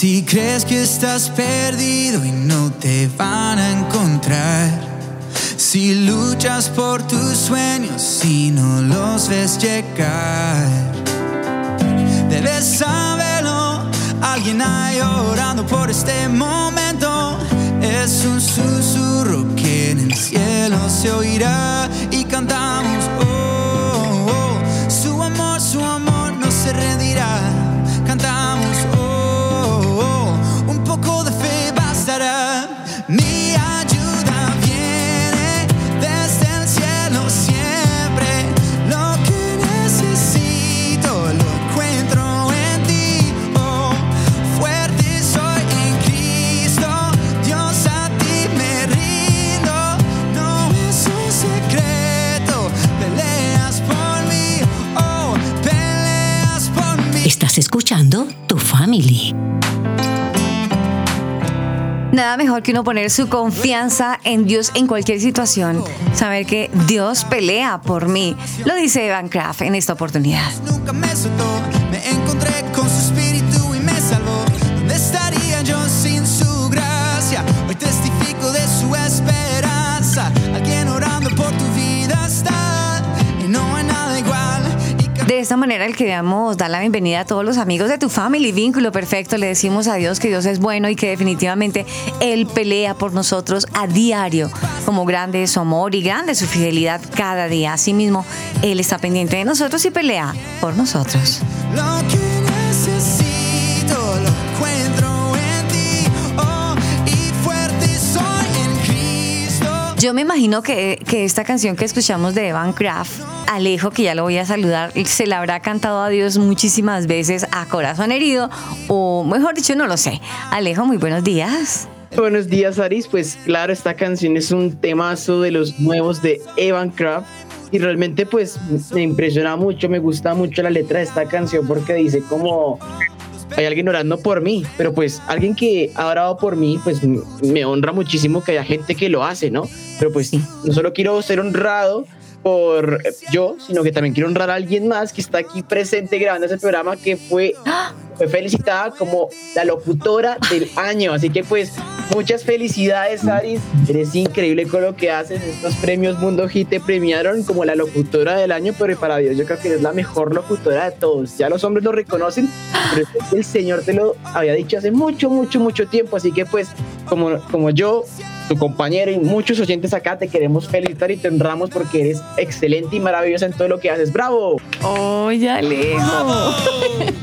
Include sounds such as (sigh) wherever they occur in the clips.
Si crees que estás perdido y no te van a encontrar, si luchas por tus sueños y no los ves llegar, debes saberlo. Alguien hay orando por este momento. Es un susurro que en el cielo se oirá y cantamos. Escuchando Tu Family. Nada mejor que uno poner su confianza en Dios en cualquier situación. Saber que Dios pelea por mí. Lo dice Evan Kraft en esta oportunidad. nunca me soltó. Me encontré con su espíritu y me salvó. ¿Dónde estaría yo sin su esta manera le queríamos dar la bienvenida a todos los amigos de tu family, vínculo perfecto. Le decimos a Dios que Dios es bueno y que definitivamente Él pelea por nosotros a diario, como grande es su amor y grande su fidelidad cada día. Asimismo, Él está pendiente de nosotros y pelea por nosotros. Yo me imagino que, que esta canción que escuchamos de Evan Kraft, Alejo, que ya lo voy a saludar, se la habrá cantado a Dios muchísimas veces a corazón herido, o mejor dicho, no lo sé. Alejo, muy buenos días. Buenos días, Aris. Pues claro, esta canción es un temazo de los nuevos de Evan Kraft. Y realmente pues me impresiona mucho, me gusta mucho la letra de esta canción porque dice como hay alguien orando por mí, pero pues alguien que ha orado por mí, pues me honra muchísimo que haya gente que lo hace, ¿no? Pero pues no solo quiero ser honrado por eh, yo, sino que también quiero honrar a alguien más que está aquí presente grabando ese programa que fue fue felicitada como la locutora del año. Así que pues muchas felicidades, Aris. Eres increíble con lo que haces. Estos premios Mundo Hit te premiaron como la locutora del año, pero para Dios yo creo que eres la mejor locutora de todos. Ya los hombres lo reconocen, pero es que el Señor te lo había dicho hace mucho, mucho, mucho tiempo. Así que pues como, como yo, tu compañero y muchos oyentes acá te queremos felicitar y te honramos porque eres excelente y maravillosa en todo lo que haces. ¡Bravo! ¡Oye, Alejo! Me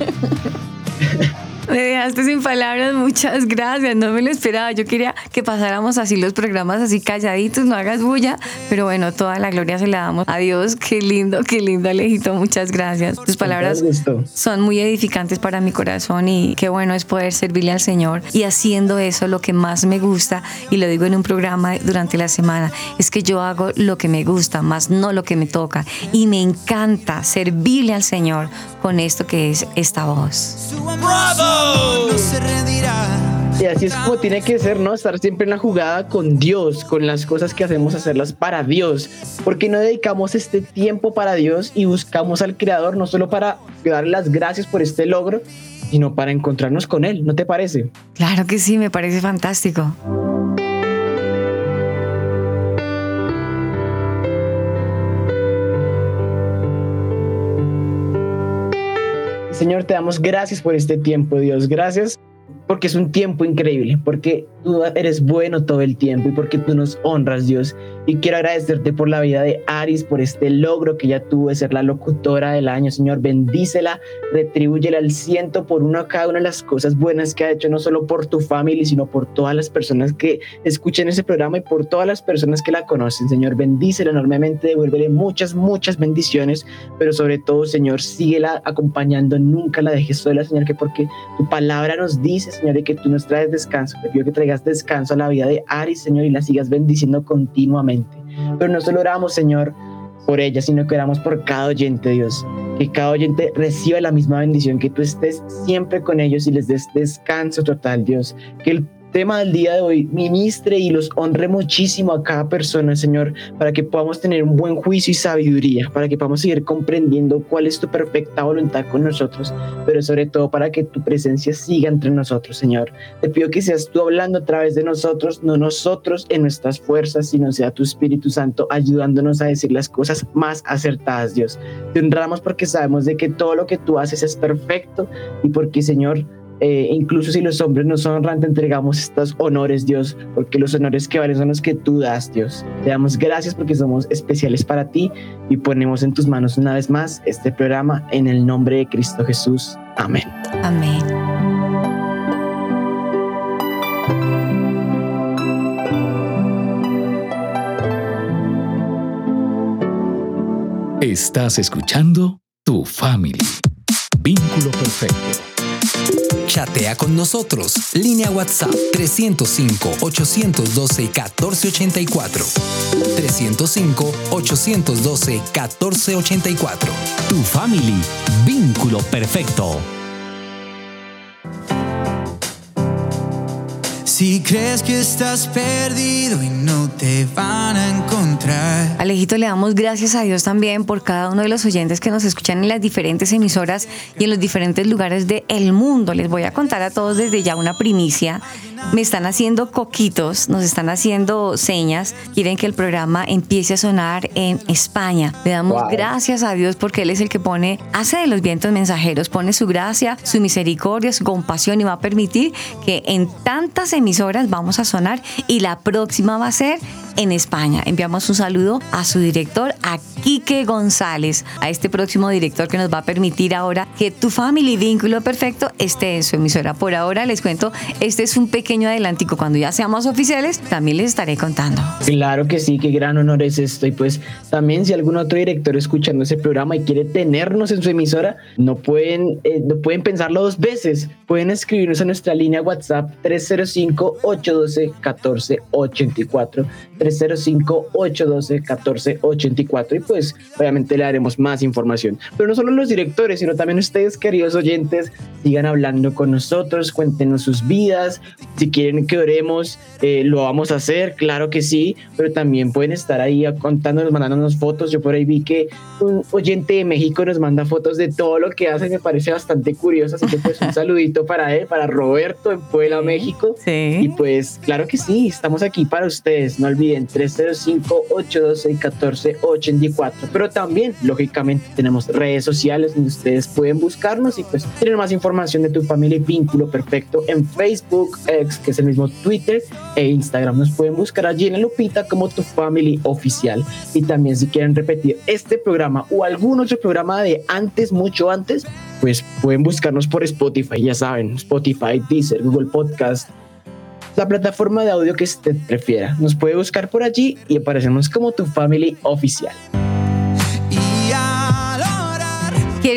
Maybe dejaste sin palabras, muchas gracias, no me lo esperaba. Yo quería que pasáramos así los programas así calladitos, no hagas bulla, pero bueno, toda la gloria se la damos a Dios. Qué lindo, qué lindo, Alejito, muchas gracias. Tus palabras son muy edificantes para mi corazón y qué bueno es poder servirle al Señor. Y haciendo eso, lo que más me gusta, y lo digo en un programa durante la semana, es que yo hago lo que me gusta, más no lo que me toca. Y me encanta servirle al Señor con esto que es esta voz. Su Y así es como tiene que ser, ¿no? Estar siempre en la jugada con Dios, con las cosas que hacemos, hacerlas para Dios. Porque no dedicamos este tiempo para Dios y buscamos al Creador no solo para darle las gracias por este logro, sino para encontrarnos con Él, ¿no te parece? Claro que sí, me parece fantástico. Señor, te damos gracias por este tiempo, Dios. Gracias porque es un tiempo increíble, porque tú eres bueno todo el tiempo y porque tú nos honras, Dios. Y quiero agradecerte por la vida de Aris, por este logro que ya tuvo de ser la locutora del año, Señor. Bendícela, retribúyela al ciento por una cada una de las cosas buenas que ha hecho, no solo por tu familia, sino por todas las personas que escuchen ese programa y por todas las personas que la conocen, Señor. Bendícela enormemente, devuélvele muchas, muchas bendiciones, pero sobre todo, Señor, síguela acompañando, nunca la dejes sola, Señor, que porque tu palabra nos dice, Señor, de que tú nos traes descanso. Te pido que traigas descanso a la vida de Ari, Señor, y la sigas bendiciendo continuamente. Pero no solo oramos, Señor, por ella, sino que oramos por cada oyente, Dios. Que cada oyente reciba la misma bendición, que tú estés siempre con ellos y les des descanso total, Dios. Que el tema del día de hoy ministre y los honre muchísimo a cada persona, Señor, para que podamos tener un buen juicio y sabiduría, para que podamos seguir comprendiendo cuál es tu perfecta voluntad con nosotros, pero sobre todo para que tu presencia siga entre nosotros, Señor. Te pido que seas tú hablando a través de nosotros, no nosotros en nuestras fuerzas, sino sea tu Espíritu Santo ayudándonos a decir las cosas más acertadas, Dios. Te honramos porque sabemos de que todo lo que tú haces es perfecto y porque, Señor, eh, incluso si los hombres nos honran, te entregamos estos honores, Dios, porque los honores que valen son los que tú das, Dios. Te damos gracias porque somos especiales para ti y ponemos en tus manos una vez más este programa en el nombre de Cristo Jesús. Amén. Amén. Estás escuchando Tu Family. Vínculo perfecto. Chatea con nosotros. Línea WhatsApp 305-812-1484. 305-812-1484. Tu family. Vínculo perfecto. Si crees que estás perdido y no te van a encontrar. Alejito, le damos gracias a Dios también por cada uno de los oyentes que nos escuchan en las diferentes emisoras y en los diferentes lugares del mundo. Les voy a contar a todos desde ya una primicia. Me están haciendo coquitos, nos están haciendo señas, quieren que el programa empiece a sonar en España. Le damos Wow. gracias a Dios porque Él es el que pone, hace de los vientos mensajeros, pone su gracia, su misericordia, su compasión y va a permitir que en tantas emisoras vamos a sonar y la próxima va a ser en España. Enviamos un saludo a su director, a Quique González, a este próximo director que nos va a permitir ahora que tu family vínculo perfecto esté en su emisora. Por ahora les cuento, este es un pequeño adelantico. Cuando ya seamos oficiales, también les estaré contando. Claro que sí, qué gran honor es esto. Y pues también si algún otro director escuchando ese programa y quiere tenernos en su emisora, no pueden, eh, no pueden pensarlo dos veces. Pueden escribirnos a nuestra línea WhatsApp 305-812-1484. 305-812-1484. Y pues obviamente le daremos más información. Pero no solo los directores, sino también ustedes, queridos oyentes, sigan hablando con nosotros, cuéntenos sus vidas. Si quieren que oremos, eh, lo vamos a hacer, claro que sí, pero también pueden estar ahí contándonos, mandándonos fotos. Yo por ahí vi que un oyente de México nos manda fotos de todo lo que hace, me parece bastante curioso, así que pues un saludito para él, para Roberto en Puebla, México. Y Sí. pues claro que sí, estamos aquí para ustedes, no olviden 305-812-1484, pero también lógicamente tenemos redes sociales donde ustedes pueden buscarnos y pues tener más información de tu familia y vínculo perfecto en Facebook, X, que es el mismo Twitter e Instagram. Nos pueden buscar allí en la lupita como tu family oficial y también si quieren repetir este programa o algún otro programa de antes, mucho antes, pues pueden buscarnos por Spotify, ya saben, Spotify, Deezer, Google Podcast, la plataforma de audio que usted prefiera. Nos puede buscar por allí y aparecemos como tu family oficial.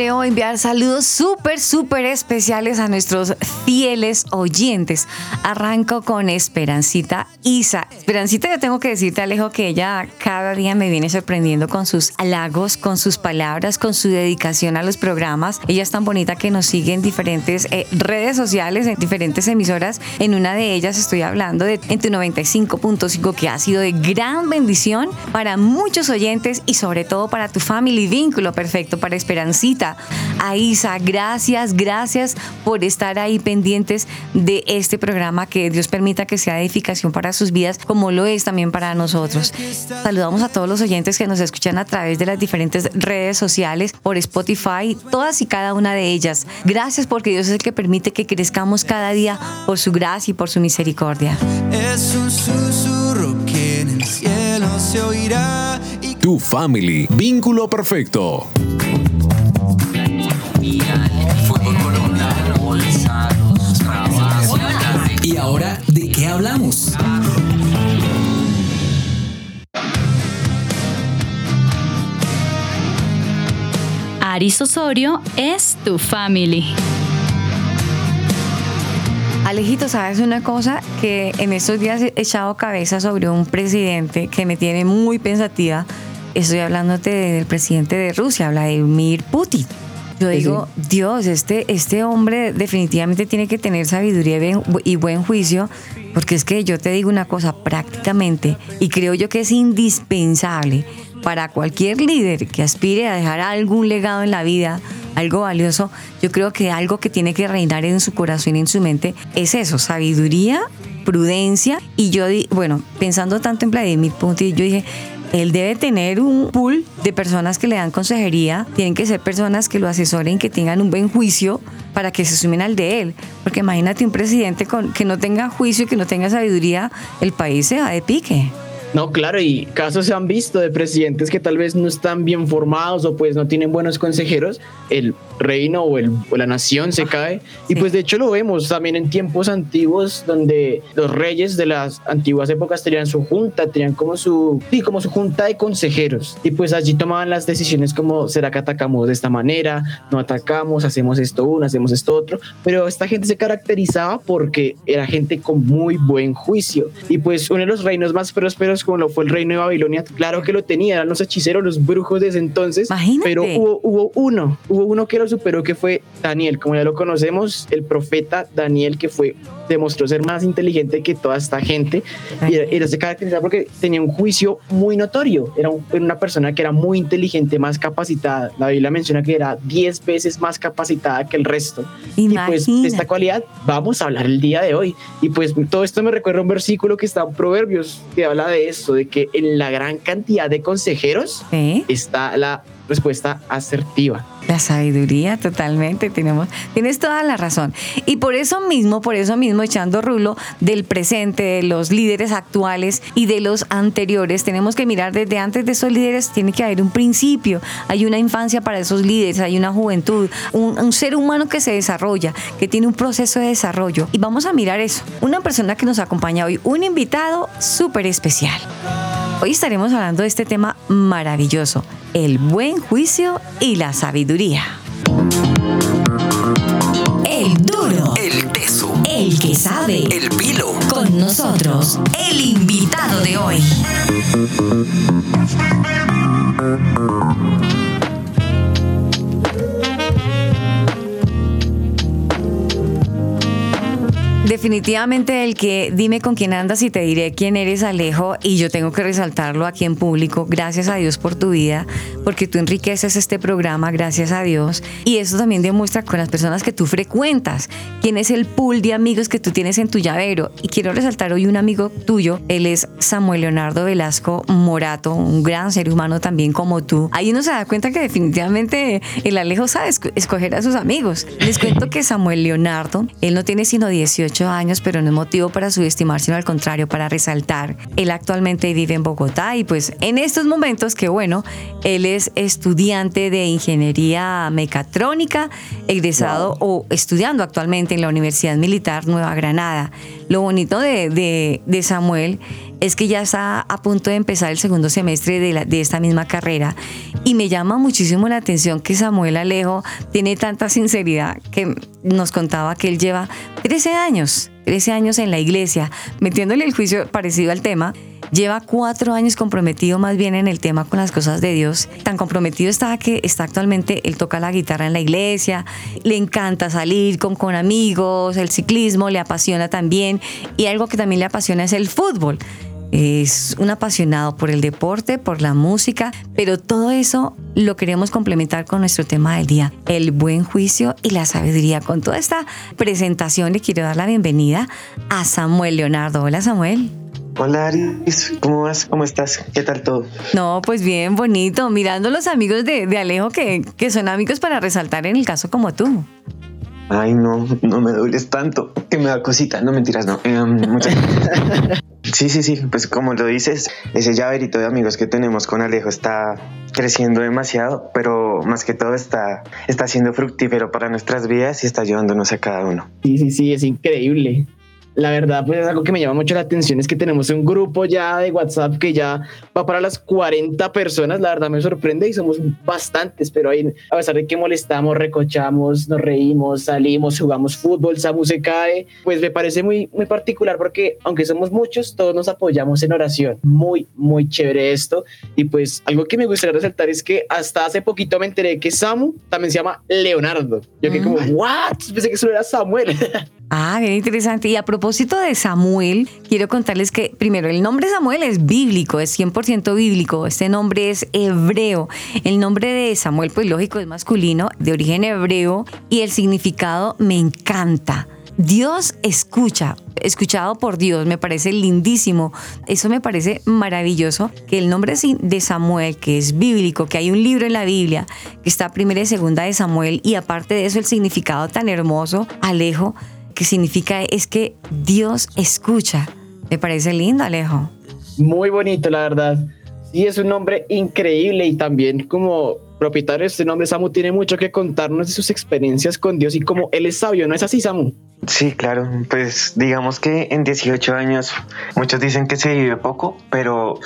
Quiero enviar saludos súper, súper especiales a nuestros fieles oyentes. Arranco con Esperancita Isa. Esperancita, yo tengo que decirte, Alejo, que ella cada día me viene sorprendiendo con sus halagos, con sus palabras, con su dedicación a los programas. Ella es tan bonita que nos sigue en diferentes eh, redes sociales, en diferentes emisoras. En una de ellas estoy hablando de en tu 95.5, que ha sido de gran bendición para muchos oyentes y sobre todo para tu family vínculo perfecto, para Esperancita. Vida. A Isa, gracias, gracias por estar ahí pendientes de este programa. Que Dios permita que sea edificación para sus vidas, como lo es también para nosotros. Saludamos a todos los oyentes que nos escuchan a través de las diferentes redes sociales, por Spotify, todas y cada una de ellas. Gracias porque Dios es el que permite que crezcamos cada día por su gracia y por su misericordia. Es un susurro que en el cielo se oirá. Y Tu family, vínculo perfecto. ¿Y ahora de qué hablamos? Aris Osorio es tu family. Alejito, ¿sabes una cosa? Que en estos días he echado cabeza sobre un presidente que me tiene muy pensativa. Estoy hablándote del presidente de Rusia, Vladimir Putin. Yo digo, Dios, este, este hombre definitivamente tiene que tener sabiduría y buen- juicio, porque es que yo te digo una cosa, prácticamente, y creo yo que es indispensable para cualquier líder que aspire a dejar algún legado en la vida, algo valioso, yo creo que algo que tiene que reinar en su corazón y en su mente es eso, sabiduría, prudencia, y yo, di- bueno, pensando tanto en Vladimir Putin, yo dije, él debe tener un pool de personas que le dan consejería, tienen que ser personas que lo asesoren, que tengan un buen juicio para que se sumen al de él. Porque imagínate un presidente con, que no tenga juicio, que no tenga sabiduría, el país se va de pique. No, claro, y casos se han visto de presidentes que tal vez no están bien formados o pues no tienen buenos consejeros, el reino o, el, o la nación se cae. Y pues de hecho lo vemos también en tiempos antiguos donde los reyes de las antiguas épocas tenían su junta, tenían como su, sí, como su junta de consejeros. Y pues allí tomaban las decisiones como, ¿será que atacamos de esta manera? No atacamos, hacemos esto uno, hacemos esto otro. Pero esta gente se caracterizaba porque era gente con muy buen juicio. Y pues uno de los reinos más prósperos como lo fue el reino de Babilonia, claro que lo tenía, eran los hechiceros, los brujos de ese entonces. Imagínate. Pero hubo, hubo uno, hubo uno que superó que fue Daniel, como ya lo conocemos, el profeta Daniel que fue demostró ser más inteligente que toda esta gente y era, era- se caracterizaba porque tenía un juicio muy notorio, era, un- era una persona que era muy inteligente, más capacitada. La Biblia menciona que era 10 veces más capacitada que el resto. Y pues de esta cualidad vamos a hablar el día de hoy. Y pues todo esto me recuerda a un versículo que está en Proverbios que habla de esto, de que en la gran cantidad de consejeros ¿Eh? está la respuesta asertiva. La sabiduría, totalmente, tenemos, tienes toda la razón. Y por eso mismo, por eso mismo, echando rulo del presente, de los líderes actuales y de los anteriores, tenemos que mirar desde antes de esos líderes, tiene que haber un principio, hay una infancia para esos líderes, hay una juventud, un, ser humano que se desarrolla, que tiene un proceso de desarrollo. Y vamos a mirar eso. Una persona que nos acompaña hoy, un invitado súper especial. Hoy estaremos hablando de este tema maravilloso, el buen juicio y la sabiduría. El duro. El teso. El que sabe. El pilo. Con nosotros, el invitado de hoy. Definitivamente el que dime con quién andas y te diré quién eres Alejo y yo tengo que resaltarlo aquí en público. Gracias a Dios por tu vida, porque tú enriqueces este programa, gracias a Dios. Y eso también demuestra con las personas que tú frecuentas, quién es el pool de amigos que tú tienes en tu llavero. Y quiero resaltar hoy un amigo tuyo, él es Samuel Leonardo Velasco Morato, un gran ser humano también como tú. Ahí uno se da cuenta que definitivamente el Alejo sabe esco- escoger a sus amigos. Les cuento que Samuel Leonardo, él no tiene sino 18 años, pero no es motivo para subestimar, sino al contrario, para resaltar. Él actualmente vive en Bogotá y pues en estos momentos, que bueno, él es estudiante de ingeniería mecatrónica, egresado o estudiando actualmente en la Universidad Militar Nueva Granada. Lo bonito de, de- de Samuel es que ya está a punto de empezar el segundo semestre de, esta misma carrera y me llama muchísimo la atención que Samuel Alejo tiene tanta sinceridad que nos contaba que él lleva 13 años, 13 años en la iglesia, metiéndole el juicio parecido al tema. Lleva cuatro años comprometido más bien en el tema con las cosas de Dios. Tan comprometido está que está actualmente, él toca la guitarra en la iglesia, le encanta salir con amigos, el ciclismo le apasiona también y algo que también le apasiona es el fútbol. Es un apasionado por el deporte, por la música, pero todo eso lo queremos complementar con nuestro tema del día, el buen juicio y la sabiduría. Con toda esta presentación le quiero dar la bienvenida a Samuel Leonardo. Hola Samuel. Hola Aris, ¿cómo vas? ¿Cómo estás? ¿Qué tal todo? No, pues bien, bonito. Mirando los amigos de, de Alejo que, que son amigos para resaltar en el caso como tú. Ay, no, no me dueles tanto, que me da cosita, no mentiras, no. Eh, muchas (laughs) Sí, sí, sí, pues como lo dices, ese llaverito de amigos que tenemos con Alejo está creciendo demasiado, pero más que todo está, está siendo fructífero para nuestras vidas y está ayudándonos a cada uno. Sí, sí, sí, es increíble la verdad, pues es algo que me llama mucho la atención, es que tenemos un grupo ya de WhatsApp que ya va para las 40 personas, la verdad me sorprende y somos bastantes, pero ahí, a pesar de que molestamos, recochamos, nos reímos, salimos, jugamos fútbol, Samu se cae, pues me parece muy, muy particular porque aunque somos muchos, todos nos apoyamos en oración, muy, muy chévere esto, y pues algo que me gustaría resaltar es que hasta hace poquito me enteré que Samu también se llama Leonardo, yo que como, mm. what, pensé que solo era Samuel. (laughs) Ah, bien interesante. Y a propósito de Samuel, quiero contarles que primero el nombre Samuel es bíblico, es 100% bíblico. Este nombre es hebreo. El nombre de Samuel, pues lógico, es masculino, de origen hebreo y el significado me encanta. Dios escucha, escuchado por Dios, me parece lindísimo. Eso me parece maravilloso, que el nombre de Samuel, que es bíblico, que hay un libro en la Biblia, que está primera y segunda de Samuel, y aparte de eso el significado tan hermoso, Alejo, que significa es que Dios escucha. Me parece lindo, Alejo. Muy bonito, la verdad. Sí, es un nombre increíble y también como propietario de este nombre, Samu tiene mucho que contarnos de sus experiencias con Dios y como él es sabio, ¿no es así, Samu? Sí, claro, pues digamos que en 18 años muchos dicen que se vive poco, pero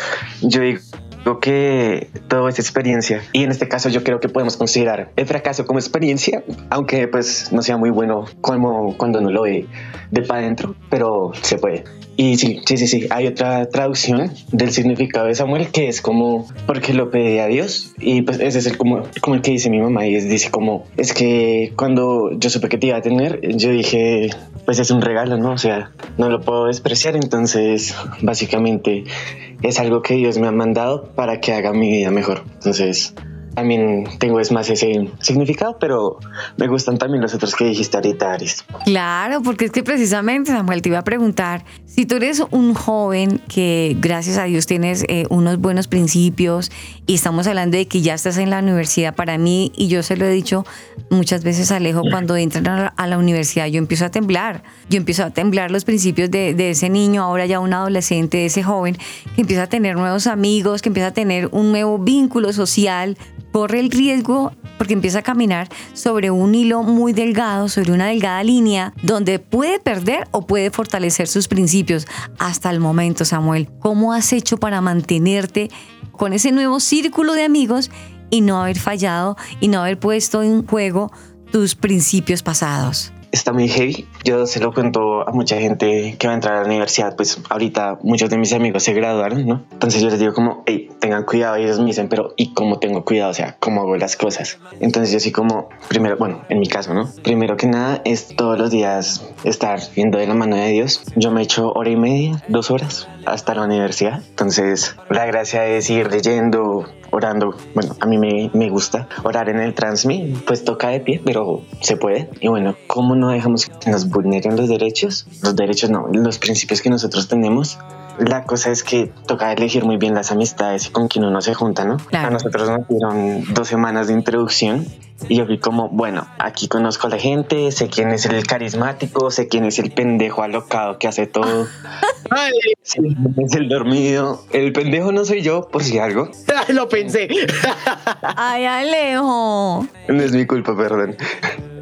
yo digo Creo que todo es experiencia y en este caso yo creo que podemos considerar el fracaso como experiencia, aunque pues no sea muy bueno como cuando no lo ve de para adentro, pero se puede. Y sí, sí, sí, sí, hay otra traducción del significado de Samuel que es como porque lo pedí a Dios y pues ese es el como, como el que dice mi mamá y es, dice como es que cuando yo supe que te iba a tener, yo dije pues es un regalo, ¿no? O sea, no lo puedo despreciar, entonces básicamente es algo que Dios me ha mandado para que haga mi vida mejor. Entonces, también tengo es más ese significado, pero me gustan también los otros que dijiste ahorita, Aris. Claro, porque es que precisamente, Samuel, te iba a preguntar, si tú eres un joven que gracias a Dios tienes eh, unos buenos principios y estamos hablando de que ya estás en la universidad, para mí, y yo se lo he dicho muchas veces a Alejo, cuando entran a la, universidad yo empiezo a temblar, yo empiezo a temblar los principios de, de ese niño, ahora ya un adolescente, de ese joven, que empieza a tener nuevos amigos, que empieza a tener un nuevo vínculo social, corre el riesgo porque empieza a caminar sobre un hilo muy delgado, sobre una delgada línea, donde puede perder o puede fortalecer sus principios. Hasta el momento, Samuel, ¿cómo has hecho para mantenerte con ese nuevo círculo de amigos y no haber fallado y no haber puesto en juego tus principios pasados? Está muy heavy. Yo se lo cuento a mucha gente que va a entrar a la universidad, pues ahorita muchos de mis amigos se graduaron, ¿no? Entonces yo les digo como, hey, tengan cuidado y ellos me dicen, pero ¿y cómo tengo cuidado? O sea, ¿cómo hago las cosas? Entonces yo sí como, primero, bueno, en mi caso, ¿no? Primero que nada es todos los días estar viendo de la mano de Dios. Yo me echo hora y media, dos horas hasta la universidad. Entonces la gracia es ir leyendo, orando. Bueno, a mí me, me gusta orar en el transmit, pues toca de pie, pero se puede. Y bueno, ¿cómo no dejamos que nos vulneren los derechos? Los derechos no, los principios que nosotros tenemos. La cosa es que toca elegir muy bien las amistades y con quien uno se junta, ¿no? A nosotros nos dieron dos semanas de introducción y yo vi como, bueno, aquí conozco a la gente, sé quién es el carismático, sé quién es el pendejo alocado que hace todo. (laughs) Ay. es el dormido. El pendejo no soy yo, por si algo. (laughs) Lo pensé. Ay, Alejo. No es mi culpa, perdón.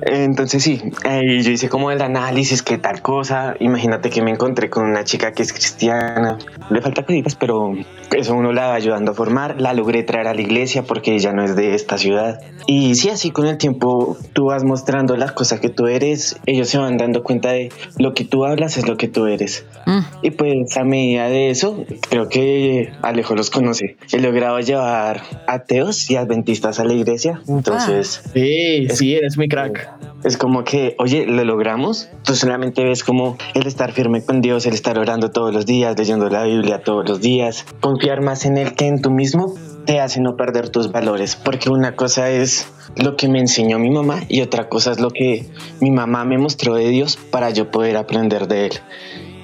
Entonces sí, yo hice como el análisis, que tal cosa. Imagínate que me encontré con una chica que es cristiana. Le falta cositas, pero eso uno la va ayudando a formar. La logré traer a la iglesia porque ella no es de esta ciudad. Y sí, así con el tiempo tú vas mostrando las cosas que tú eres. Ellos se van dando cuenta de lo que tú hablas es lo que tú eres. Mm. Y pues a medida de eso, creo que Alejo los conoce. He logrado llevar ateos y adventistas a la iglesia. Entonces... Sí, sí, eres muy crack. Es como que, oye, lo logramos. Tú solamente ves como el estar firme con Dios, el estar orando todos los días, leyendo la Biblia todos los días, confiar más en Él que en tú mismo te hace no perder tus valores, porque una cosa es lo que me enseñó mi mamá y otra cosa es lo que mi mamá me mostró de Dios para yo poder aprender de él.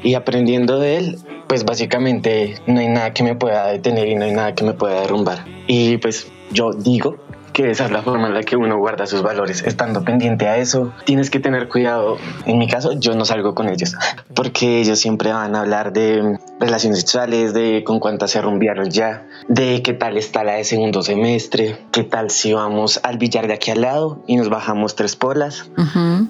Y aprendiendo de él, pues básicamente no hay nada que me pueda detener y no hay nada que me pueda derrumbar. Y pues yo digo que esa es la forma en la que uno guarda sus valores, estando pendiente a eso. Tienes que tener cuidado. En mi caso, yo no salgo con ellos, porque ellos siempre van a hablar de relaciones sexuales, de con cuántas se rumbiaron ya, de qué tal está la de segundo semestre, qué tal si vamos al billar de aquí al lado y nos bajamos tres polas.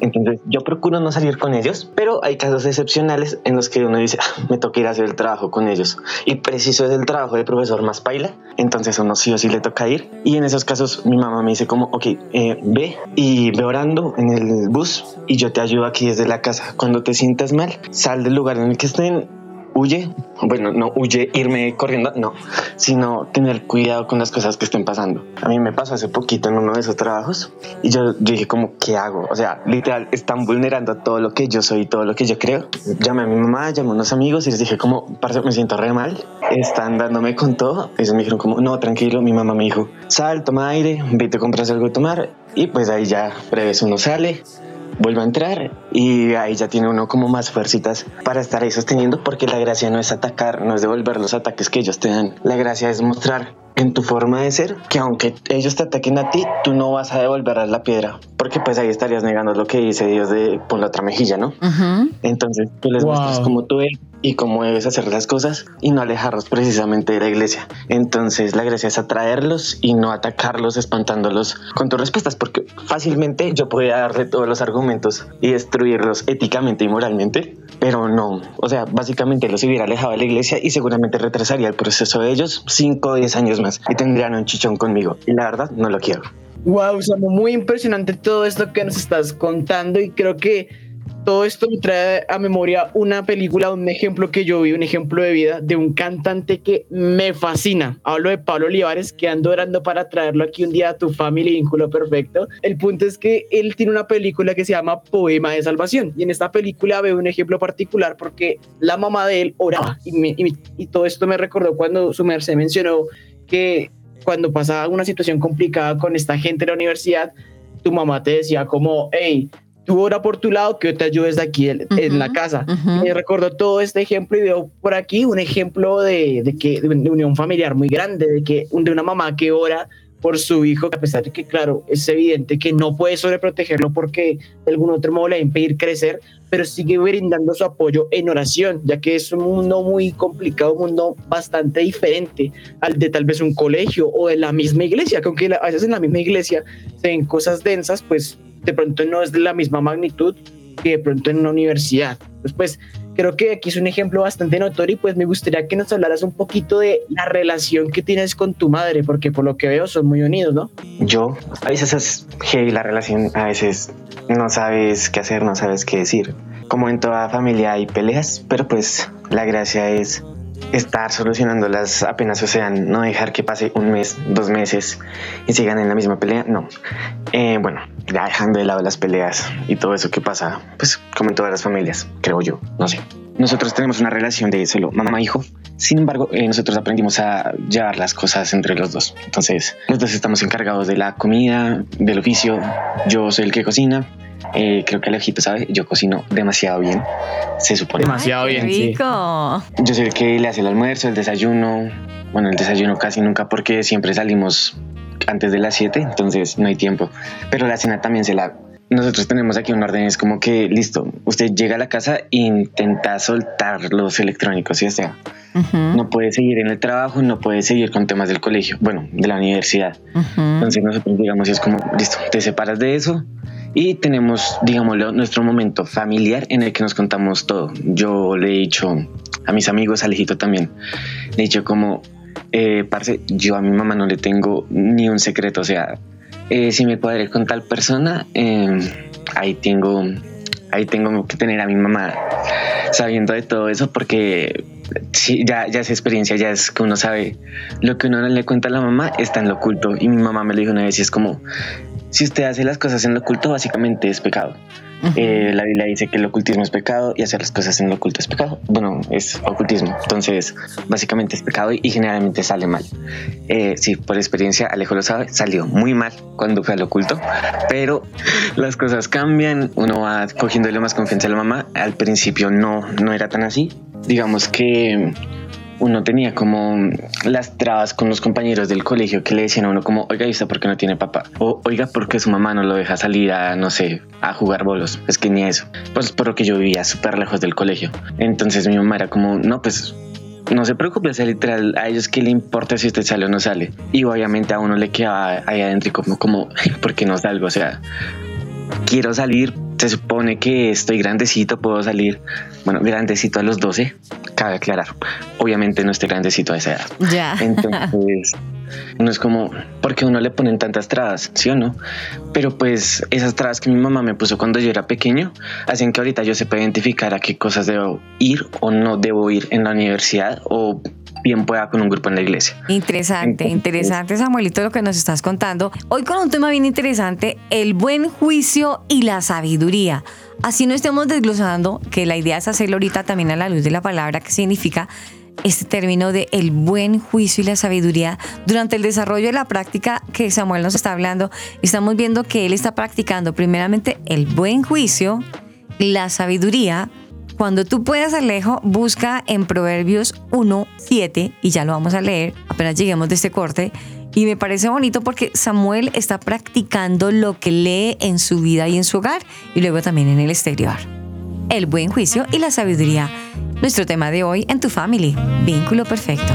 Entonces, yo procuro no salir con ellos, pero hay casos excepcionales en los que uno dice, ah, me toca ir a hacer el trabajo con ellos. Y preciso es el trabajo del profesor más paila, entonces uno sí o sí le toca ir. Y en esos casos, mi mamá me dice como, ok, eh, ve y ve orando en el bus y yo te ayudo aquí desde la casa. Cuando te sientas mal, sal del lugar en el que estén huye, bueno, no huye irme corriendo, no, sino tener cuidado con las cosas que estén pasando. A mí me pasó hace poquito en uno de esos trabajos y yo, dije como, ¿qué hago? O sea, literal, están vulnerando todo lo que yo soy, todo lo que yo creo. Llamé a mi mamá, llamé a unos amigos y les dije como, parce, me siento re mal, están dándome con todo. Ellos me dijeron como, no, tranquilo, mi mamá me dijo, sal, toma aire, vete a comprar algo de tomar y pues ahí ya breves uno sale, vuelve a entrar y ahí ya tiene uno como más fuercitas para estar ahí sosteniendo porque la gracia no es atacar, no es devolver los ataques que ellos te dan. La gracia es mostrar en tu forma de ser que aunque ellos te ataquen a ti, tú no vas a devolver la piedra porque pues ahí estarías negando lo que dice Dios de por la otra mejilla, ¿no? Entonces tú les muestras cómo tú eres y cómo debes hacer las cosas y no alejarlos precisamente de la iglesia. Entonces la gracia es atraerlos y no atacarlos espantándolos con tus respuestas porque fácilmente yo podría darle todos los argumentos y destruirlos éticamente y moralmente, pero no, o sea, básicamente los hubiera alejado de la iglesia y seguramente retrasaría el proceso de ellos 5 o 10 años más y tendrían un chichón conmigo y la verdad no lo quiero. Wow, Samu, muy impresionante todo esto que nos estás contando y creo que todo esto me trae a memoria una película, un ejemplo que yo vi, un ejemplo de vida de un cantante que me fascina. Hablo de Pablo Olivares, que ando orando para traerlo aquí un día a tu familia, vínculo perfecto. El punto es que él tiene una película que se llama Poema de Salvación y en esta película veo un ejemplo particular porque la mamá de él oraba y, y todo esto me recordó cuando su merced mencionó que cuando pasaba una situación complicada con esta gente de la universidad, tu mamá te decía como, hey, tú ora por tu lado, que yo te ayudes de aquí en, la casa. Me recordó todo este ejemplo y veo por aquí un ejemplo de, de que, de unión familiar muy grande, de, que, de una mamá que ora por su hijo, a pesar de que, claro, es evidente que no puede sobreprotegerlo porque de algún otro modo le va a impedir crecer, pero sigue brindando su apoyo en oración, ya que es un mundo muy complicado, un mundo bastante diferente al de tal vez un colegio o de la misma iglesia, que aunque a veces en la misma iglesia se ven cosas densas, pues de pronto no es de la misma magnitud que de pronto en una universidad. Pues, creo que aquí es un ejemplo bastante notorio y pues me gustaría que nos hablaras un poquito de la relación que tienes con tu madre, porque por lo que veo son muy unidos, ¿no? Yo, a veces es heavy la relación, a veces no sabes qué hacer, no sabes qué decir. Como en toda familia hay peleas, pero pues la gracia es estar solucionándolas apenas sucedan, no dejar que pase un mes, dos meses y sigan en la misma pelea, no. Eh, bueno, ya dejando de lado las peleas y todo eso que pasa, pues como en todas las familias, creo yo, no sé. Nosotros tenemos una relación de solo mamá-hijo, sin embargo, eh, nosotros aprendimos a llevar las cosas entre los dos. Entonces, nosotros estamos encargados de la comida, del oficio, yo soy el que cocina, eh, creo que Alejito sabe, yo cocino demasiado bien, se supone. Demasiado bien, rico. Sí. Yo soy el que le hace el almuerzo, el desayuno. Bueno, el desayuno casi nunca porque siempre salimos antes de las 7, entonces no hay tiempo. Pero la cena también se la... Nosotros tenemos aquí un orden, es como que, listo, usted llega a la casa e intenta soltar los electrónicos, y sea. No puede seguir en el trabajo, no puede seguir con temas del colegio, bueno, de la universidad. Entonces nosotros digamos, es como, listo, te separas de eso, y tenemos, digámoslo, nuestro momento familiar en el que nos contamos todo. Yo le he dicho a mis amigos, Alejito también, le he dicho como, eh, parce, yo a mi mamá no le tengo ni un secreto, o sea, eh, si me cuadré con tal persona, eh, ahí tengo, ahí tengo que tener a mi mamá sabiendo de todo eso porque sí, ya, ya es experiencia, ya es que uno sabe lo que uno no le cuenta a la mamá está en lo oculto. Y mi mamá me lo dijo una vez y es como, si usted hace las cosas en lo oculto, básicamente es pecado. Eh, la Biblia dice que el ocultismo es pecado y hacer las cosas en lo oculto es pecado. Bueno, es ocultismo. Entonces, básicamente es pecado y, generalmente sale mal. Eh, sí, por experiencia, Alejo lo sabe, salió muy mal cuando fue al oculto, pero las cosas cambian. Uno va cogiéndole más confianza a la mamá. Al principio no, no era tan así. Digamos que uno tenía como las trabas con los compañeros del colegio que le decían a uno como, oiga, ¿y usted por qué no tiene papá? O oiga, ¿por qué su mamá no lo deja salir a, no sé, a jugar bolos? Es que ni eso. Pues por lo que yo vivía súper lejos del colegio. Entonces mi mamá era como, no, pues no se preocupe, es literal, a ellos que le importa si usted sale o no sale. Y obviamente a uno le quedaba ahí adentro como, como, ¿por qué no salgo? O sea, quiero salir, se supone que estoy grandecito, puedo salir, bueno, grandecito a los 12, cabe aclarar, obviamente no estoy grandecito a esa edad. Ya. (laughs) Entonces, no es como, porque uno le ponen tantas trabas, ¿sí o no? Pero pues esas trabas que mi mamá me puso cuando yo era pequeño, hacen que ahorita yo sepa identificar a qué cosas debo ir o no debo ir en la universidad o bien pueda con un grupo en la iglesia. Interesante, interesante Samuelito lo que nos estás contando. Hoy con un tema bien interesante, el buen juicio y la sabiduría. Así no estemos desglosando, que la idea es hacerlo ahorita también a la luz de la palabra, que significa este término de el buen juicio y la sabiduría durante el desarrollo de la práctica que Samuel nos está hablando. Estamos viendo que él está practicando primeramente el buen juicio, la sabiduría cuando tú puedas, Alejo, busca en Proverbios 1, 7, y ya lo vamos a leer apenas lleguemos de este corte. Y me parece bonito porque Samuel está practicando lo que lee en su vida y en su hogar y luego también en el exterior. El buen juicio y la sabiduría. Nuestro tema de hoy en tu family, vínculo perfecto.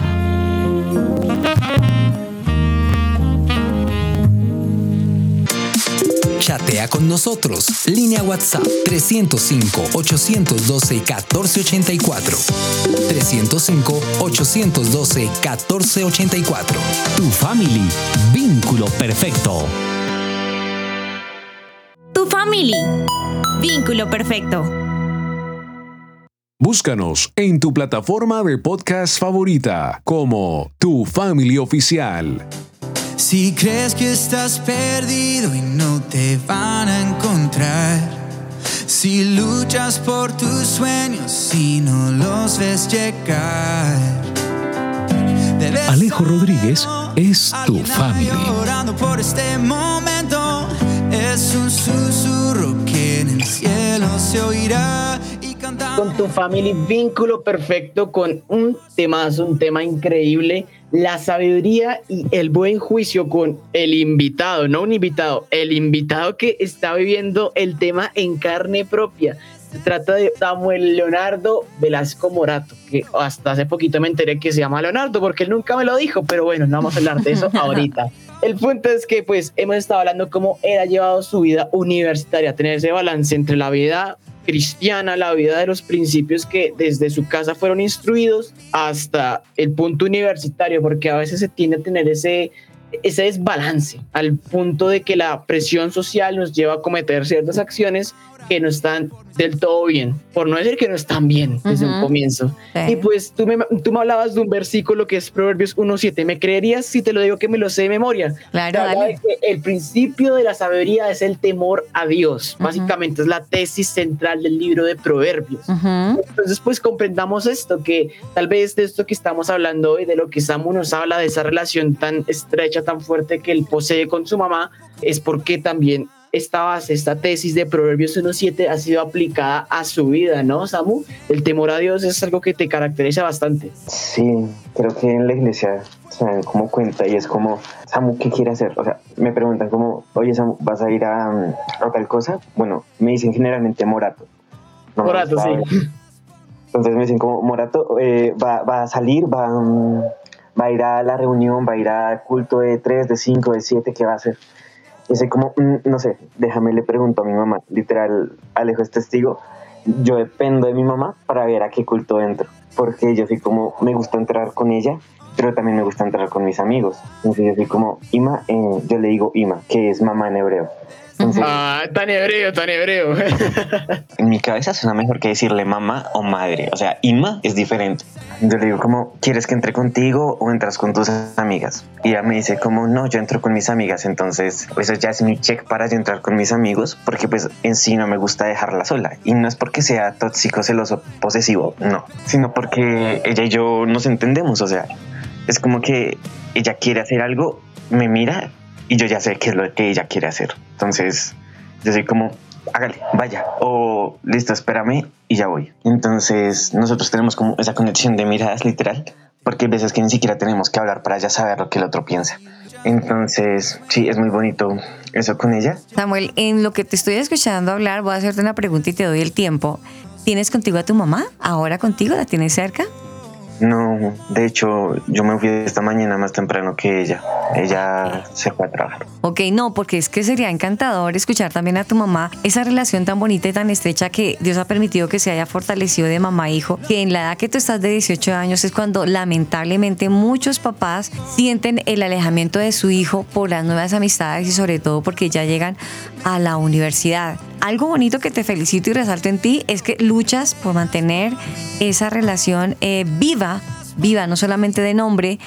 Chatea con nosotros. Línea WhatsApp 305-812-1484. 305-812-1484. Tu family. Vínculo perfecto. Tu family. Vínculo perfecto. Búscanos en tu plataforma de podcast favorita como Tu Family Oficial. Si crees que estás perdido y no te van a encontrar. Si luchas por tus sueños y no los ves llegar. Alejo Rodríguez es tu orando por este momento. Es un susurro que en el cielo se oirá. Con tu family vínculo perfecto con un temazo, un tema increíble, la sabiduría y el buen juicio con el invitado, no un invitado, el invitado que está viviendo el tema en carne propia. Se trata de Samuel Leonardo Velasco Morato, que hasta hace poquito me enteré que se llama Leonardo porque él nunca me lo dijo, pero bueno, no vamos a hablar de eso (laughs) ahorita. El punto es que pues hemos estado hablando cómo él ha llevado su vida universitaria, tener ese balance entre la vida cristiana, la vida de los principios que desde su casa fueron instruidos hasta el punto universitario, porque a veces se tiende a tener ese, ese desbalance al punto de que la presión social nos lleva a cometer ciertas acciones que no están del todo bien, por no decir que no están bien desde un Ujú. comienzo. Sí. Y pues tú me, tú me hablabas de un versículo que es Proverbios 1.7. ¿Me creerías si te lo digo que me lo sé de memoria? Claro, dale. que el principio de la sabiduría es el temor a Dios. Ujú. Básicamente es la tesis central del libro de Proverbios. Ujú. Entonces, pues comprendamos esto, que tal vez de esto que estamos hablando hoy, de lo que Samu nos habla, de esa relación tan estrecha, tan fuerte que él posee con su mamá, es porque también esta base, esta tesis de Proverbios 1.7 ha sido aplicada a su vida, ¿no, Samu? El temor a Dios es algo que te caracteriza bastante. Sí, creo que en la iglesia se dan como cuenta y es como, Samu, ¿qué quiere hacer? O sea, me preguntan como, oye, Samu, ¿vas a ir a, mm, a tal cosa? Bueno, me dicen generalmente Morato. No Morato, sí. Entonces me dicen como, Morato eh, va, va a salir, va, mm, va a ir a la reunión, va a ir al culto de 3, de 5, de 7, ¿qué va a hacer? Y sé como, mm, no sé, déjame le pregunto a mi mamá, literal, Alejo es testigo, yo dependo de mi mamá para ver a qué culto entro, porque yo soy como, me gusta entrar con ella, pero también me gusta entrar con mis amigos. Entonces yo soy como, Ima, eh, yo le digo Ima, que es mamá en hebreo. Ah, tan hebreo, tan hebreo. (laughs) en mi cabeza suena mejor que decirle mamá o madre. O sea, Ima es diferente. Yo le digo, como, ¿quieres que entre contigo o entras con tus amigas? Y ella me dice, como, no, yo entro con mis amigas. Entonces, eso ya es mi check para yo entrar con mis amigos, porque pues en sí no me gusta dejarla sola. Y no es porque sea tóxico, celoso, posesivo, no, sino porque ella y yo nos entendemos. O sea, es como que ella quiere hacer algo, me mira y yo ya sé qué es lo que ella quiere hacer. Entonces, yo soy como, hágale, vaya, o listo, espérame y ya voy. Entonces, nosotros tenemos como esa conexión de miradas literal, porque hay veces que ni siquiera tenemos que hablar para ya saber lo que el otro piensa. Entonces, sí, es muy bonito eso con ella. Samuel, en lo que te estoy escuchando hablar, voy a hacerte una pregunta y te doy el tiempo. ¿Tienes contigo a tu mamá? ¿Ahora contigo? ¿La tienes cerca? No, de hecho, yo me fui esta mañana más temprano que ella. Ella se fue a trabajar. Ok, no, porque es que sería encantador escuchar también a tu mamá esa relación tan bonita y tan estrecha que Dios ha permitido que se haya fortalecido de mamá e hijo, que en la edad que tú estás de 18 años es cuando lamentablemente muchos papás sienten el alejamiento de su hijo por las nuevas amistades y sobre todo porque ya llegan a la universidad. Algo bonito que te felicito y resalto en ti es que luchas por mantener esa relación eh, viva, viva, no solamente de nombre,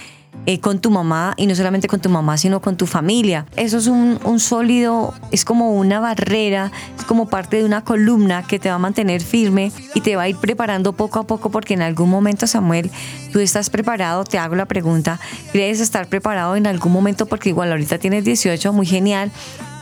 eh, con tu mamá y no solamente con tu mamá, sino con tu familia. Eso es un, un, sólido, es como una barrera, es como parte de una columna que te va a mantener firme y te va a ir preparando poco a poco porque en algún momento, Samuel, tú estás preparado, te hago la pregunta, ¿crees estar preparado en algún momento? Porque igual ahorita tienes 18, muy genial,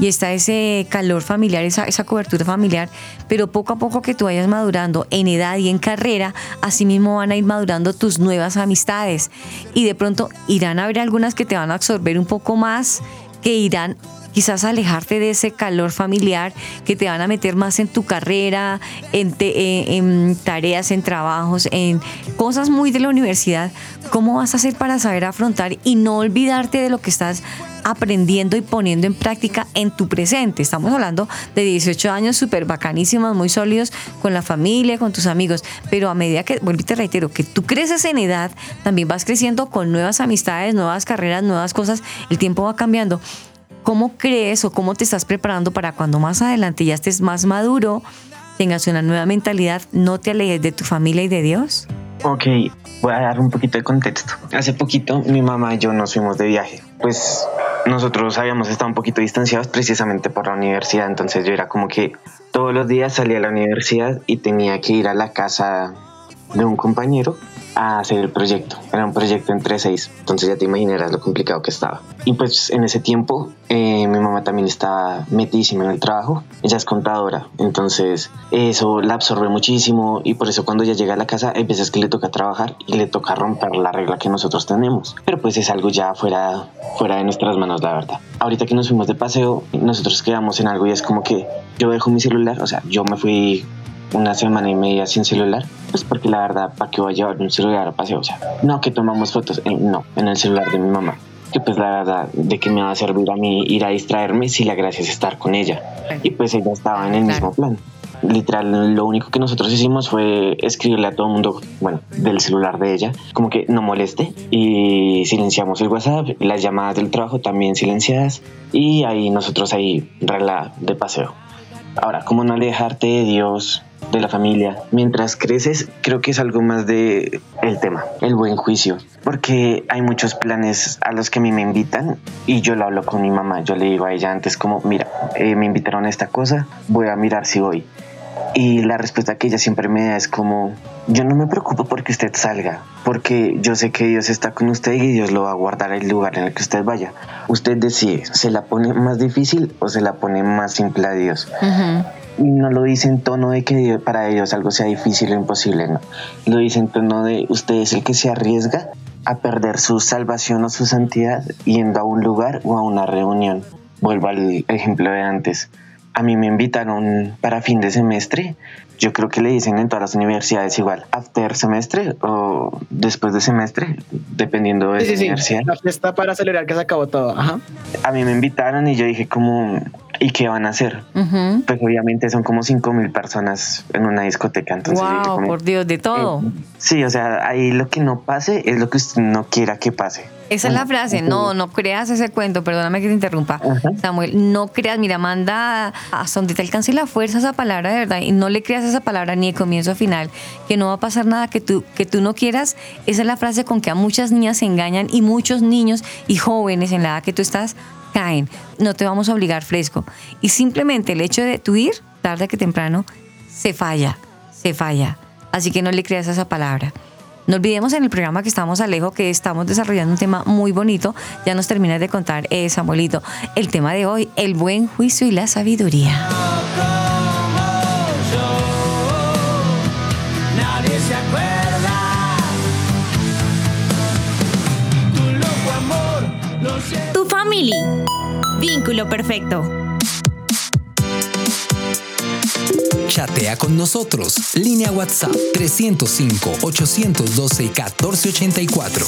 y está ese calor familiar, esa, esa cobertura familiar, pero poco a poco que tú vayas madurando en edad y en carrera, así mismo van a ir madurando tus nuevas amistades. Y de pronto irán a haber algunas que te van a absorber un poco más, que irán quizás alejarte de ese calor familiar que te van a meter más en tu carrera, en, eh, en, tareas, en trabajos, en cosas muy de la universidad. ¿Cómo vas a hacer para saber afrontar y no olvidarte de lo que estás aprendiendo y poniendo en práctica en tu presente? Estamos hablando de 18 años súper bacanísimos, muy sólidos con la familia, con tus amigos, pero a medida que, vuelvo y te reitero, que tú creces en edad, también vas creciendo con nuevas amistades, nuevas carreras, nuevas cosas, el tiempo va cambiando. ¿Cómo crees o cómo te estás preparando para cuando más adelante ya estés más maduro, tengas una nueva mentalidad, no te alejes de tu familia y de Dios? Ok, voy a dar un poquito de contexto. Hace poquito mi mamá y yo nos fuimos de viaje. Pues nosotros habíamos estado un poquito distanciados precisamente por la universidad, entonces yo era como que todos los días salía a la universidad y tenía que ir a la casa de un compañero a hacer el proyecto. Era un proyecto entre seis, entonces ya te imaginarás lo complicado que estaba. Y pues en ese tiempo eh, mi mamá también estaba metidísima en el trabajo, ella es contadora, entonces eso la absorbe muchísimo y por eso cuando ella llega a la casa hay veces que le toca trabajar y le toca romper la regla que nosotros tenemos. Pero pues es algo ya fuera, fuera de nuestras manos, la verdad. Ahorita que nos fuimos de paseo, nosotros quedamos en algo y es como que yo dejo mi celular, o sea, yo me fui una semana y media sin celular, pues porque la verdad, ¿para qué voy a llevar un celular a paseo? O sea, no que tomamos fotos, eh, no, en el celular de mi mamá. Que pues la verdad, de que me va a servir a mí ir a distraerme si la gracia es estar con ella. Y pues ella estaba en el mismo plan. Literal, lo único que nosotros hicimos fue escribirle a todo el mundo, bueno, del celular de ella, como que no moleste. Y silenciamos el WhatsApp, las llamadas del trabajo también silenciadas. Y ahí nosotros ahí, regla de paseo. Ahora, ¿cómo no alejarte de Dios, de la familia. Mientras creces, creo que es algo más de el tema, el buen juicio, porque hay muchos planes a los que a mí me invitan y yo lo hablo con mi mamá. Yo le digo a ella antes como, mira, eh, me invitaron a esta cosa, voy a mirar si voy. Y la respuesta que ella siempre me da es como, yo no me preocupo porque usted salga, porque yo sé que Dios está con usted y Dios lo va a guardar el lugar en el que usted vaya. Usted decide, ¿se la pone más difícil o se la pone más simple a Dios? y no lo dice en tono de que para ellos algo sea difícil o imposible, no. Lo dice en tono de usted es el que se arriesga a perder su salvación o su santidad yendo a un lugar o a una reunión. Vuelvo al ejemplo de antes. A mí me invitaron para fin de semestre. Yo creo que le dicen en todas las universidades igual, after semestre o después de semestre, dependiendo de la universidad. La fiesta para celebrar que se acabó todo. Ajá. A mí me invitaron y yo dije como, ¿Y qué van a hacer? Pues obviamente son como cinco mil personas en una discoteca. Entonces, wow, por Dios, de todo. Eh, sí, o sea, ahí lo que no pase es lo que usted no quiera que pase. Esa es la frase, no, no creas ese cuento, perdóname que te interrumpa, Samuel, no creas, mira, manda hasta donde te alcance la fuerza esa palabra de verdad y no le creas esa palabra ni de comienzo a final, que no va a pasar nada que tú, que tú no quieras, esa es la frase con que a muchas niñas se engañan y muchos niños y jóvenes en la edad que tú estás caen, no te vamos a obligar fresco. Y simplemente el hecho de tú ir, tarde que temprano, se falla, se falla. Así que no le creas esa palabra. No olvidemos en el programa que estamos Alejo que estamos desarrollando un tema muy bonito. Ya nos terminas de contar, eh, Samuelito, el tema de hoy, el buen juicio y la sabiduría. Tu family. Vínculo perfecto. Chatea con nosotros. Línea WhatsApp 305-812-1484.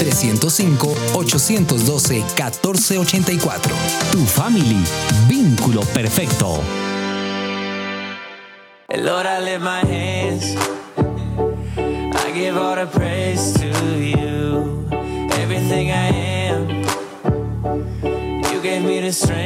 305-812-1484. Tu family. Vínculo perfecto. Lord, I lift my hands. I give all the praise to you. Everything I am. You gave me the strength.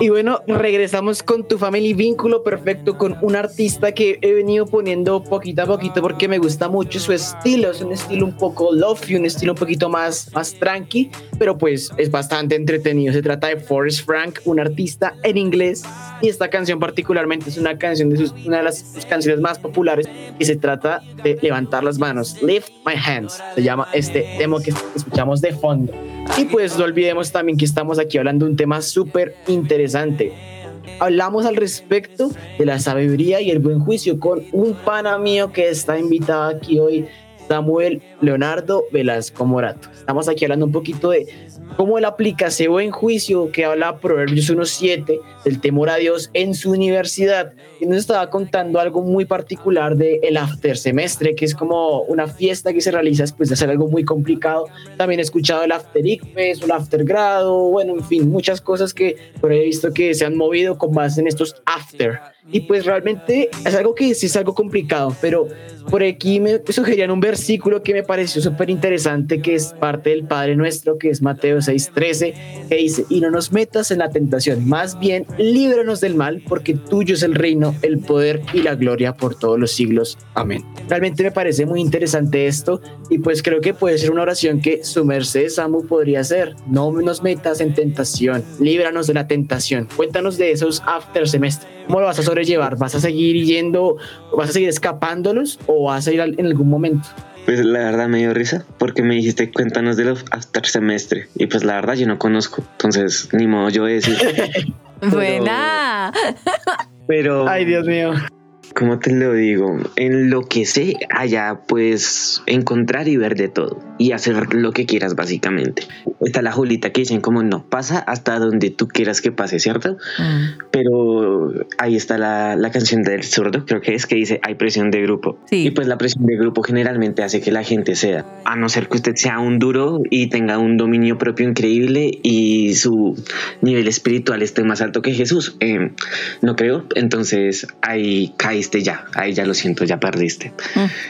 Y bueno, regresamos con tu family vínculo perfecto con un artista que he venido poniendo poquito a poquito porque me gusta mucho su estilo. Es un estilo un poco lofi, un estilo un poquito más, más tranqui, pero pues es bastante entretenido. Se trata de Forrest Frank, un artista en inglés. Y esta canción particularmente es una canción de sus, una de las sus canciones más populares y se trata de levantar las manos. Lift my hands. Se llama este tema que escuchamos de fondo. Y pues no olvidemos también que estamos aquí hablando de un tema súper interesante. Hablamos al respecto de la sabiduría y el buen juicio con un pana mío que está invitado aquí hoy, Samuel Leonardo Velasco Morato. Estamos aquí hablando un poquito de cómo él aplica ese buen juicio que habla Proverbios 1.7 del temor a Dios en su universidad. Y nos estaba contando algo muy particular del el after semestre, que es como una fiesta que se realiza después de hacer algo muy complicado. También he escuchado el after ICFES, el after grado, bueno, en fin, muchas cosas que por ahí he visto que se han movido con base en estos after. Y pues realmente es algo que sí es algo complicado, pero por aquí me sugerían un versículo que me pareció súper interesante, que es parte del Padre Nuestro, que es Mateo 6:13, que dice, y no nos metas en la tentación, más bien líbranos del mal, porque tuyo es el reino, el poder y la gloria por todos los siglos. Amén. Realmente me parece muy interesante esto y pues creo que puede ser una oración que su merced, Samu, podría hacer. No nos metas en tentación, líbranos de la tentación. Cuéntanos de esos after semestre. ¿Cómo lo vas a sobrellevar? ¿Vas a seguir yendo, vas a seguir escapándolos o vas a ir en algún momento? Pues la verdad me dio risa porque me dijiste cuéntanos de los after semestre y pues la verdad yo no conozco, entonces ni modo yo de decir. (laughs) Buena. Pero Ay, Dios mío. ¿Cómo te lo digo? En lo que sé, allá puedes encontrar y ver de todo y hacer lo que quieras básicamente. Está la Julita que dicen como no, pasa hasta donde tú quieras que pase, ¿cierto? Pero ahí está la, la canción del zurdo, creo que es que dice hay presión de grupo. Sí. Y pues la presión de grupo generalmente hace que la gente sea, a no ser que usted sea un duro y tenga un dominio propio increíble y su nivel espiritual esté más alto que Jesús. Eh, no creo, entonces ahí caíste ya, ahí ya lo siento, ya perdiste.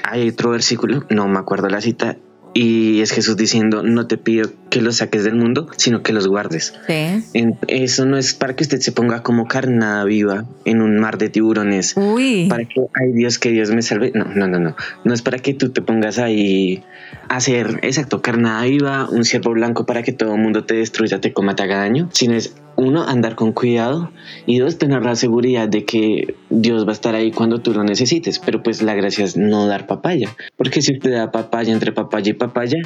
Hay otro versículo, no me acuerdo la cita. Y es Jesús diciendo, no te pido que los saques del mundo, sino que los guardes. Sí. En- eso no es para que usted se ponga como carnada viva en un mar de tiburones. Uy. Para que, ay Dios, que Dios me salve. No, no, no, no. No es para que tú te pongas ahí a hacer, exacto, carnada viva, un ciervo blanco para que todo el mundo te destruya, te coma, te haga daño. Sino es, uno, andar con cuidado y dos, tener la seguridad de que Dios va a estar ahí cuando tú lo necesites. Pero pues la gracia es no dar papaya. Porque si usted da papaya entre papaya y papaya,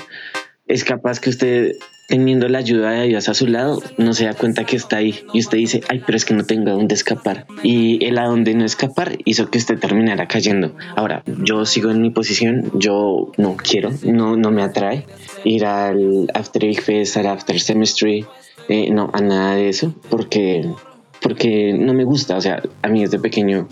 es capaz que usted teniendo la ayuda de Dios a su lado no se da cuenta que está ahí y usted dice ay pero es que no tengo a dónde escapar y el a dónde no escapar hizo que usted terminara cayendo ahora yo sigo en mi posición yo no quiero no no me atrae ir al after fest al after semestry eh, no a nada de eso porque porque no me gusta, o sea, a mí desde pequeño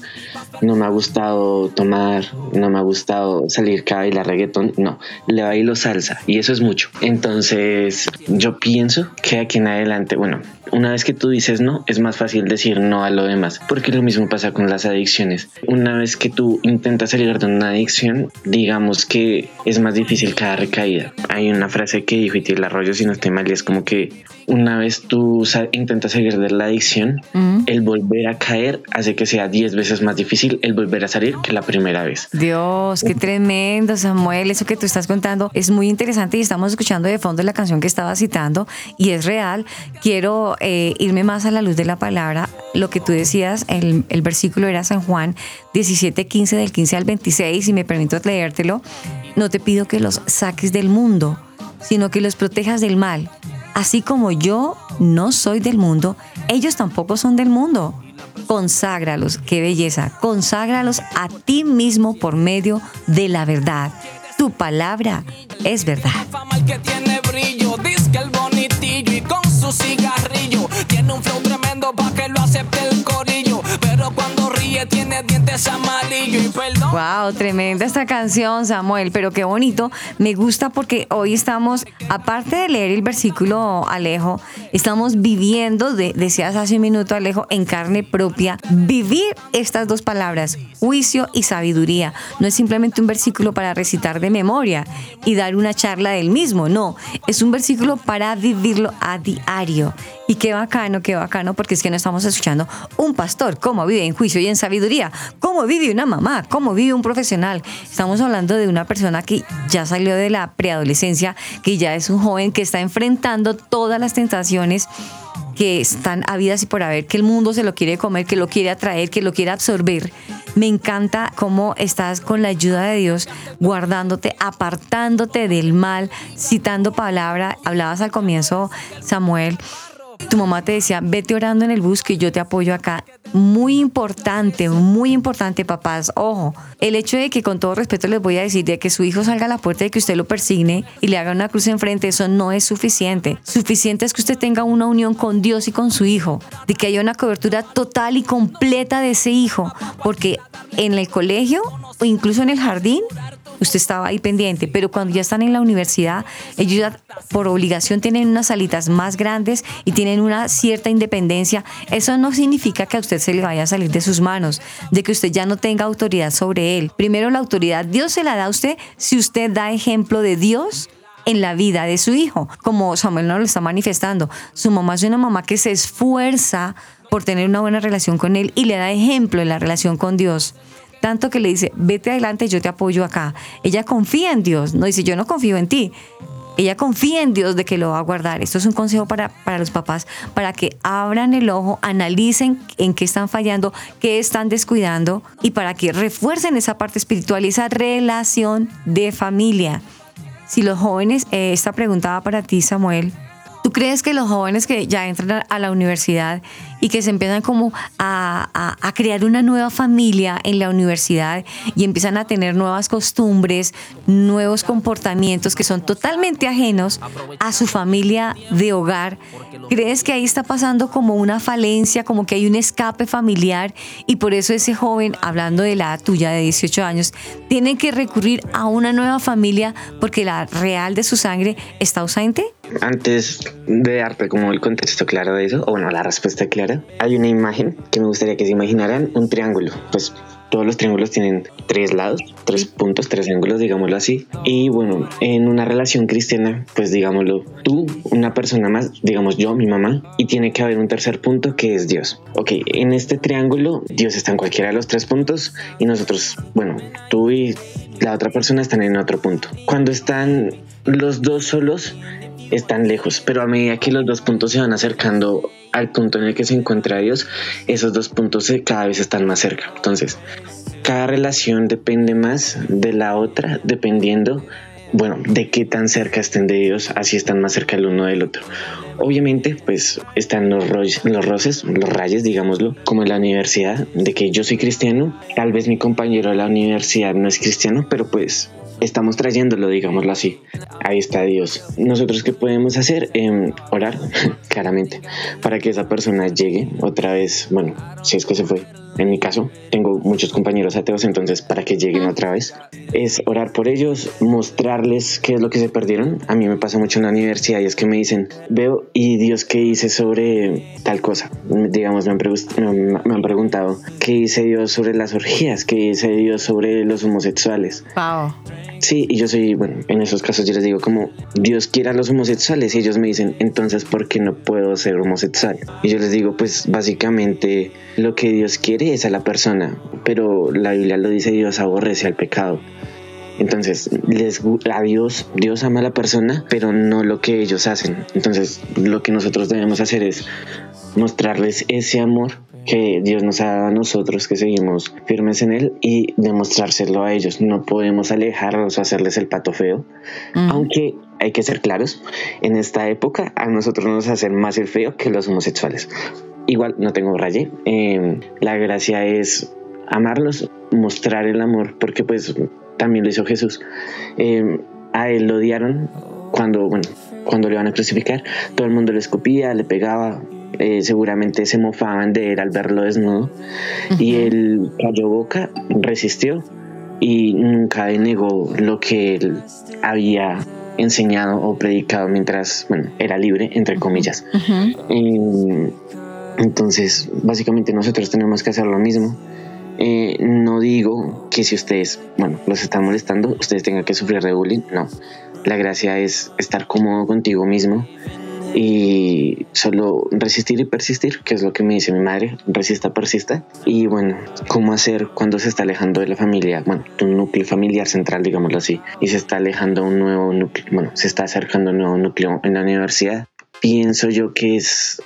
no me ha gustado tomar, no me ha gustado salir cada la reggaetón, no, le bailo salsa y eso es mucho. Entonces yo pienso que aquí en adelante, bueno, una vez que tú dices no, es más fácil decir no a lo demás, porque lo mismo pasa con las adicciones. Una vez que tú intentas salir de una adicción, digamos que es más difícil cada recaída. Hay una frase que dijo Itiel Arroyo, si no estoy mal, y es como que una vez tú intentas salir de la adicción, el volver a caer hace que sea 10 veces más difícil el volver a salir que la primera vez. Dios, qué tremendo, Samuel. Eso que tú estás contando es muy interesante y estamos escuchando de fondo la canción que estaba citando y es real. Quiero eh, irme más a la luz de la palabra. Lo que tú decías, el, el versículo era San Juan 17, 15, del 15 al 26, y me permito leértelo. No te pido que los saques del mundo, sino que los protejas del mal. Así como yo no soy del mundo, ellos tampoco son del mundo. Conságralos, qué belleza, conságralos a ti mismo por medio de la verdad. Tu palabra es verdad. tiene un flow tremendo para que lo acepte pero cuando ríe tiene dientes amarillos y perdón. Wow, tremenda esta canción, Samuel, pero qué bonito. Me gusta porque hoy estamos, aparte de leer el versículo Alejo, estamos viviendo, de, decías hace un minuto Alejo, en carne propia, vivir estas dos palabras, juicio y sabiduría. No es simplemente un versículo para recitar de memoria y dar una charla del mismo, no, es un versículo para vivirlo a diario. Y qué bacano, qué bacano, porque es que no estamos escuchando un pastor, cómo vive en juicio y en sabiduría, cómo vive una mamá, cómo vive un profesional. Estamos hablando de una persona que ya salió de la preadolescencia, que ya es un joven que está enfrentando todas las tentaciones que están habidas y por haber, que el mundo se lo quiere comer, que lo quiere atraer, que lo quiere absorber. Me encanta cómo estás con la ayuda de Dios guardándote, apartándote del mal, citando palabra. Hablabas al comienzo, Samuel, tu mamá te decía, vete orando en el bus que yo te apoyo acá. Muy importante, muy importante, papás. Ojo, el hecho de que con todo respeto les voy a decir de que su hijo salga a la puerta y que usted lo persigne y le haga una cruz enfrente, eso no es suficiente. Suficiente es que usted tenga una unión con Dios y con su hijo, de que haya una cobertura total y completa de ese hijo, porque en el colegio o incluso en el jardín usted estaba ahí pendiente, pero cuando ya están en la universidad, ellos ya por obligación tienen unas salitas más grandes y tienen una cierta independencia. Eso no significa que a usted se le vaya a salir de sus manos, de que usted ya no tenga autoridad sobre él. Primero la autoridad Dios se la da a usted si usted da ejemplo de Dios en la vida de su hijo, como Samuel no lo está manifestando. Su mamá es una mamá que se esfuerza por tener una buena relación con él y le da ejemplo en la relación con Dios tanto que le dice, vete adelante, yo te apoyo acá. Ella confía en Dios, no dice, yo no confío en ti. Ella confía en Dios de que lo va a guardar. Esto es un consejo para, para los papás, para que abran el ojo, analicen en qué están fallando, qué están descuidando y para que refuercen esa parte espiritual y esa relación de familia. Si los jóvenes, eh, esta pregunta va para ti, Samuel, ¿Tú crees que los jóvenes que ya entran a la universidad y que se empiezan como a, a, crear una nueva familia en la universidad y empiezan a tener nuevas costumbres, nuevos comportamientos que son totalmente ajenos a su familia de hogar, ¿crees que ahí está pasando como una falencia, como que hay un escape familiar y por eso ese joven, hablando de la tuya de 18 años, tiene que recurrir a una nueva familia porque la real de su sangre está ausente? Antes de darte como el contexto claro de eso, o bueno, la respuesta clara, hay una imagen que me gustaría que se imaginaran un triángulo. Pues todos los triángulos tienen tres lados, tres puntos, tres ángulos, digámoslo así. Y bueno, en una relación cristiana, pues digámoslo, tú, una persona más, digamos yo, mi mamá, y tiene que haber un tercer punto que es Dios. Ok, en este triángulo, Dios está en cualquiera de los tres puntos y nosotros, bueno, tú y la otra persona están en otro punto. Cuando están los dos solos, están lejos, pero a medida que los dos puntos se van acercando al punto en el que se encuentra Dios, esos dos puntos cada vez están más cerca. Entonces, cada relación depende más de la otra, dependiendo, bueno, de qué tan cerca estén de Dios, así están más cerca el uno del otro. Obviamente, pues están los, los roces, los rayes, digámoslo, como en la universidad, de que yo soy cristiano, tal vez mi compañero de la universidad no es cristiano, pero pues estamos trayéndolo, digámoslo así. Ahí está Dios. Nosotros qué podemos hacer? Em, orar, (laughs) claramente, para que esa persona llegue otra vez, bueno, si es que se fue, en mi caso, tengo muchos compañeros ateos, entonces para que lleguen otra vez, es orar por ellos, mostrarles qué es lo que se perdieron. A mí me pasa mucho en la universidad y es que me dicen, veo, ¿y Dios qué hice sobre tal cosa? Digamos, me han, me han preguntado, ¿qué hice Dios sobre las orgías? ¿Qué hice Dios sobre los homosexuales? Wow. Sí, y yo soy, bueno, en esos casos yo les digo como, Dios quiere a los homosexuales y ellos me dicen, entonces, ¿por qué no puedo ser homosexual? Y yo les digo, pues básicamente lo que Dios quiere es a la persona, pero la Biblia lo dice, Dios aborrece al pecado. Entonces, les, a Dios, Dios ama a la persona, pero no lo que ellos hacen. Entonces, lo que nosotros debemos hacer es mostrarles ese amor que Dios nos ha dado a nosotros, que seguimos firmes en Él y demostrárselo a ellos. No podemos alejarlos o hacerles el pato feo, aunque hay que ser claros, en esta época a nosotros nos hacen más el feo que los homosexuales. Igual no tengo raye, em, la gracia es amarlos, mostrar el amor, porque pues también lo hizo Jesús. Em, a él lo odiaron cuando, bueno, cuando le iban a crucificar, todo el mundo le escupía, le pegaba, eh, seguramente se mofaban de él al verlo desnudo. Y él cayó boca, resistió y nunca denegó lo que él había enseñado o predicado mientras bueno, era libre, entre comillas. Entonces, básicamente nosotros tenemos que hacer lo mismo. Eh, no digo que si ustedes, bueno, los están molestando, ustedes tengan que sufrir de bullying, no. La gracia es estar cómodo contigo mismo y solo resistir y persistir, que es lo que me dice mi madre, resista, persista. Y bueno, cómo hacer cuando se está alejando de la familia, bueno, tu núcleo familiar central, digámoslo así, y se está alejando un nuevo núcleo, bueno, se está acercando un nuevo núcleo en la universidad. Pienso yo que es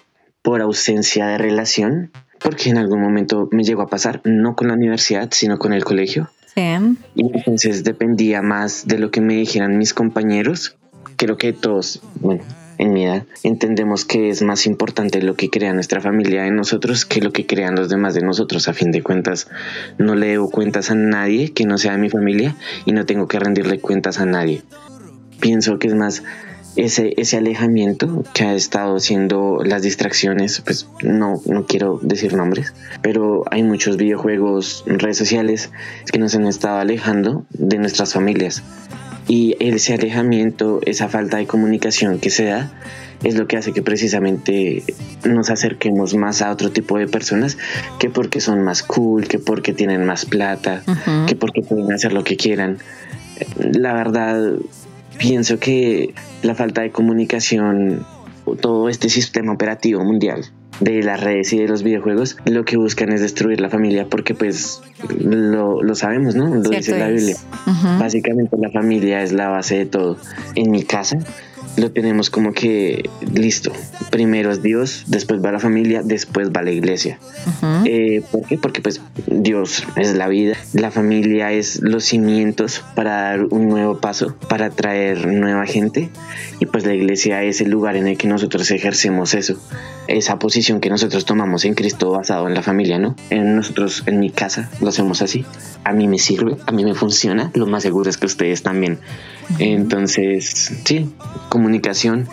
por ausencia de relación, porque en algún momento me llegó a pasar, no con la universidad, sino con el colegio. Y entonces dependía más de lo que me dijeran mis compañeros. Creo que todos, bueno, en mi edad, entendemos que es más importante lo que crea nuestra familia en nosotros que lo que crean los demás de nosotros. A fin de cuentas, no le debo cuentas a nadie que no sea de mi familia y no tengo que rendirle cuentas a nadie. Pienso que es más ese, ese alejamiento que ha estado siendo las distracciones, pues no, no quiero decir nombres, pero hay muchos videojuegos, redes sociales que nos han estado alejando de nuestras familias y ese alejamiento, esa falta de comunicación que se da, es lo que hace que precisamente nos acerquemos más a otro tipo de personas que porque son más cool, que porque tienen más plata, que porque pueden hacer lo que quieran. La verdad, pienso que la falta de comunicación, todo este sistema operativo mundial de las redes y de los videojuegos, lo que buscan es destruir la familia porque pues lo, lo sabemos, ¿no? Lo dice la Biblia. Básicamente la familia es la base de todo. En mi casa lo tenemos como que listo. Primero es Dios, después va la familia, después va la iglesia. Eh, ¿Por qué? Porque pues Dios es la vida, la familia es los cimientos para dar un nuevo paso, para traer nueva gente y pues la iglesia es el lugar en el que nosotros ejercemos eso, esa posición que nosotros tomamos en Cristo basado en la familia, ¿no? En nosotros, en mi casa, lo hacemos así. A mí me sirve, a mí me funciona, lo más seguro es que ustedes también. Entonces, sí, comunicación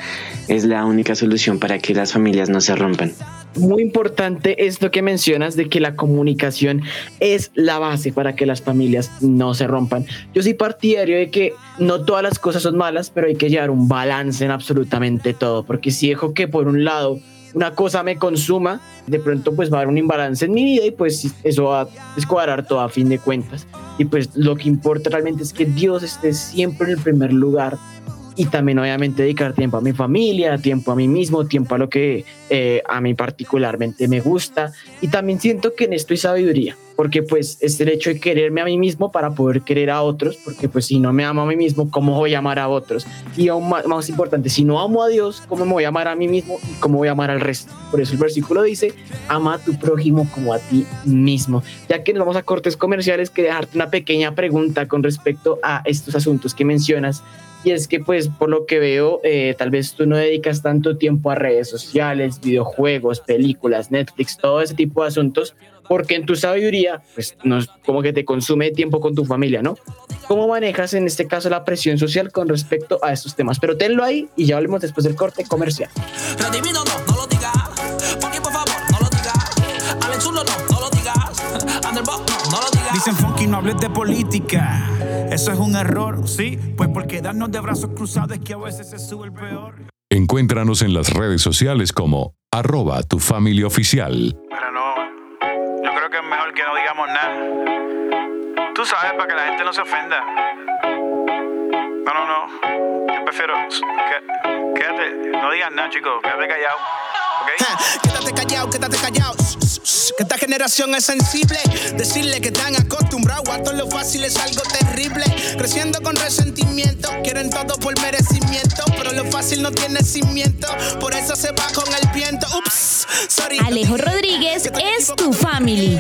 es la única solución para que las familias no se rompan. Muy importante esto que mencionas de que la comunicación es la base para que las familias no se rompan. Yo soy partidario de que no todas las cosas son malas, pero hay que llevar un balance en absolutamente todo, porque si dejo que por un lado una cosa me consuma, de pronto pues va a haber un imbalance en mi vida y pues eso va a descuadrar todo a fin de cuentas. Y pues lo que importa realmente es que Dios esté siempre en el primer lugar y también obviamente dedicar tiempo a mi familia, tiempo a mí mismo, tiempo a lo que eh, a mí particularmente me gusta. Y también siento que en esto hay sabiduría porque pues es el hecho de quererme a mí mismo para poder querer a otros, porque pues si no me amo a mí mismo, ¿cómo voy a amar a otros? Y aún más, importante, si no amo a Dios, ¿cómo me voy a amar a mí mismo y cómo voy a amar al resto? Por eso el versículo dice, ama a tu prójimo como a ti mismo. Ya que nos vamos a cortes comerciales, quería dejarte una pequeña pregunta con respecto a estos asuntos que mencionas y es que pues por lo que veo eh, tal vez tú no dedicas tanto tiempo a redes sociales, videojuegos, películas, Netflix, todo ese tipo de asuntos, porque en tu sabiduría pues no es como que te consume tiempo con tu familia, ¿no? ¿Cómo manejas en este caso la presión social con respecto a estos temas? Pero tenlo ahí y ya hablemos después del corte comercial. Redimido no, no lo digas. Porque por favor, no lo digas. Alex Zurdo no, no lo digas. Underbox no, no lo digas. Dicen funky, no hables de política. Eso es un error, sí. Pues porque darnos de brazos cruzados es que a veces se sube el peor. Encuéntranos en las redes sociales como arroba tu familia oficial. No, que es mejor que no digamos nada. Tú sabes, para que la gente no se ofenda. No, no, no. Yo prefiero. quédate, no digas nada, chicos. Quédate callado. ¿Ok? Ja, Quédate callado, quédate callado. Que esta generación es sensible. Decirle que están acostumbrados a todo lo fácil es algo terrible. Creciendo con resentimiento, quieren todo por merecimiento. Pero lo fácil no tiene cimiento, por eso se va con el viento. Ups, sorry. Alejo Rodríguez es tu family.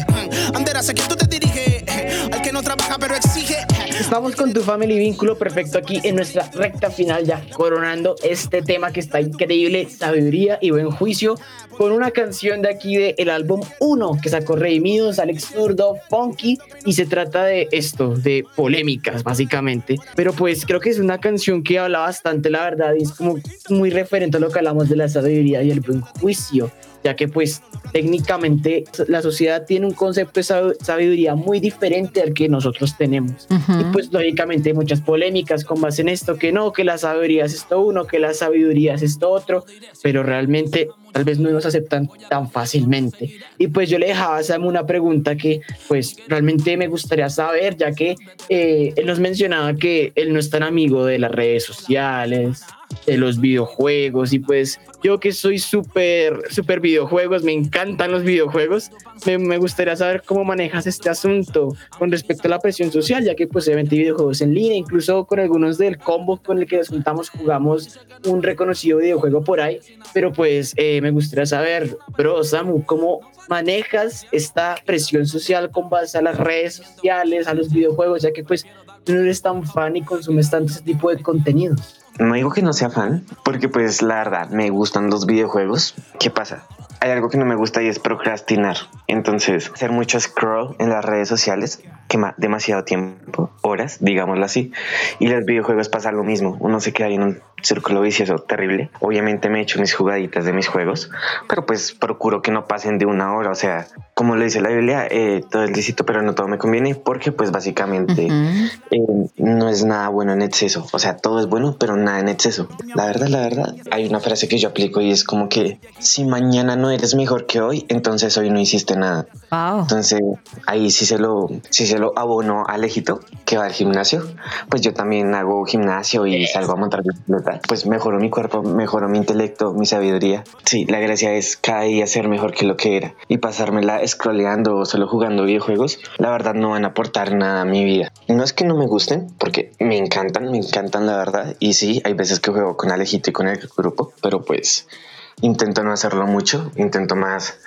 Anderas, ¿a quién tú te diriges? Al que no trabaja pero exige. Estamos con tu family vínculo perfecto aquí en nuestra recta final ya coronando este tema que está increíble, sabiduría y buen juicio con una canción de aquí del el álbum 1 que sacó Redimidos, Alex Zurdo, Funky y se trata de esto, de polémicas básicamente, pero pues creo que es una canción que habla bastante la verdad y es como muy referente a lo que hablamos de la sabiduría y el buen juicio ya que pues técnicamente la sociedad tiene un concepto de sab- sabiduría muy diferente al que nosotros tenemos. Y pues lógicamente hay muchas polémicas con base en esto, que no, que la sabiduría es esto uno, que la sabiduría es esto otro, pero realmente tal vez no nos aceptan tan fácilmente. Y pues yo le dejaba a Sam una pregunta que pues realmente me gustaría saber, ya que eh, él nos mencionaba que él no es tan amigo de las redes sociales, de los videojuegos y pues yo que soy súper, súper videojuegos, me encantan los videojuegos, me, me gustaría saber cómo manejas este asunto con respecto a la presión social, ya que pues obviamente videojuegos en línea, incluso con algunos del combo con el que nos juntamos jugamos un reconocido videojuego por ahí, pero pues eh, me gustaría saber, bro, Samu, ¿cómo manejas esta presión social con base a las redes sociales, a los videojuegos, ya que pues tú no eres tan fan y consumes tanto ese tipo de contenidos? No digo que no sea fan, porque pues la verdad me gustan los videojuegos. ¿Qué pasa? Hay algo que no me gusta y es procrastinar. Entonces, hacer mucho scroll en las redes sociales quema demasiado tiempo, horas, digámoslo así. Y los videojuegos pasa lo mismo. Uno se queda ahí en un círculo vicioso terrible. Obviamente me he hecho mis jugaditas de mis juegos, pero pues procuro que no pasen de una hora. O sea, como lo dice la Biblia, eh, todo es lícito, pero no todo me conviene, porque pues básicamente eh, no es nada bueno en exceso. O sea, todo es bueno, pero nada en exceso. La verdad, la verdad, hay una frase que yo aplico y es como que si mañana no eres mejor que hoy, entonces hoy no hiciste nada. Wow. Entonces ahí sí se lo, sí se lo abono a Alejito que va al gimnasio. Pues yo también hago gimnasio y salgo a montar bicicleta. Pues mejoro mi cuerpo, mejoro mi intelecto, mi sabiduría. Sí, la gracia es cada día ser mejor que lo que era y pasármela scrolleando o solo jugando videojuegos. La verdad no van a aportar nada a mi vida. No es que no me gusten, porque me encantan, me encantan la verdad. Y sí, hay veces que juego con Alejito y con el grupo, pero pues intento no hacerlo mucho, intento más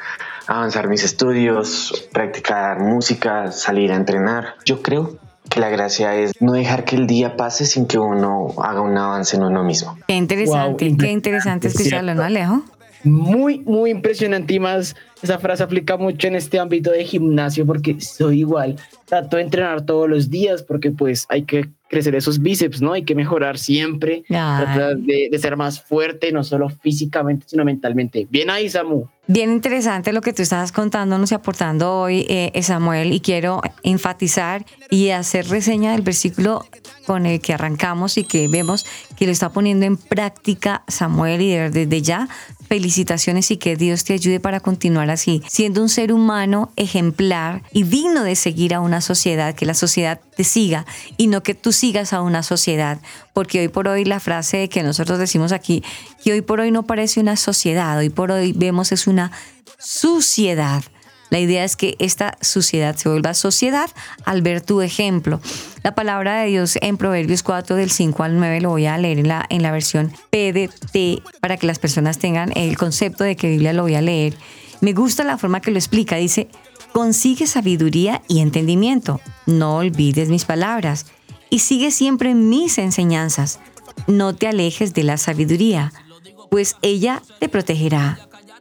avanzar mis estudios, practicar música, salir a entrenar. Yo creo la gracia es no dejar que el día pase sin que uno haga un avance en uno mismo. Qué interesante, Wow. qué interesante Es escucharlo. ¿no, Alejo? Muy, muy impresionante y más esa frase aplica mucho en este ámbito de gimnasio porque soy igual. Trato de entrenar todos los días porque pues hay que crecer esos bíceps, ¿no? Hay que mejorar siempre. Tratar de, de ser más fuerte, no solo físicamente, sino mentalmente. Bien ahí, Samu. Bien interesante lo que tú estabas contándonos y aportando hoy, eh, Samuel, y quiero enfatizar y hacer reseña del versículo con el que arrancamos y que vemos que lo está poniendo en práctica Samuel y desde ya felicitaciones y que Dios te ayude para continuar así, siendo un ser humano ejemplar y digno de seguir a una sociedad, que la sociedad te siga y no que tú sigas a una sociedad, porque hoy por hoy la frase que nosotros decimos aquí, que hoy por hoy no parece una sociedad, hoy por hoy vemos es una suciedad. La idea es que esta suciedad se vuelva sociedad al ver tu ejemplo. La palabra de Dios en Proverbios 4 del 5 al 9 lo voy a leer en la, en la versión PDT para que las personas tengan el concepto de que Biblia lo voy a leer. Me gusta la forma que lo explica. Dice, consigue sabiduría y entendimiento. No olvides mis palabras y sigue siempre mis enseñanzas. no te alejes de la sabiduría, pues ella te protegerá.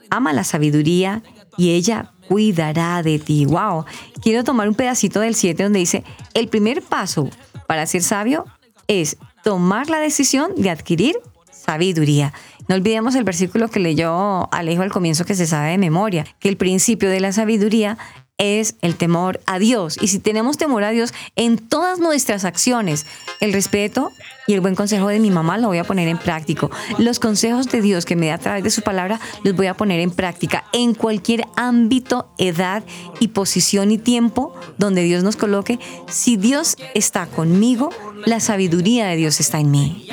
Ama la sabiduría y ella cuidará de ti. Wow. Quiero tomar un pedacito del 7 donde dice, el primer paso para ser sabio es tomar la decisión de adquirir sabiduría. No olvidemos el versículo que leyó Alejo al comienzo que se sabe de memoria, que el principio de la sabiduría es el temor a Dios. Y si tenemos temor a Dios en todas nuestras acciones, el respeto y el buen consejo de mi mamá lo voy a poner en práctico. Los consejos de Dios que me da a través de su palabra los voy a poner en práctica en cualquier ámbito, edad y posición y tiempo donde Dios nos coloque. Si Dios está conmigo, la sabiduría de Dios está en mí.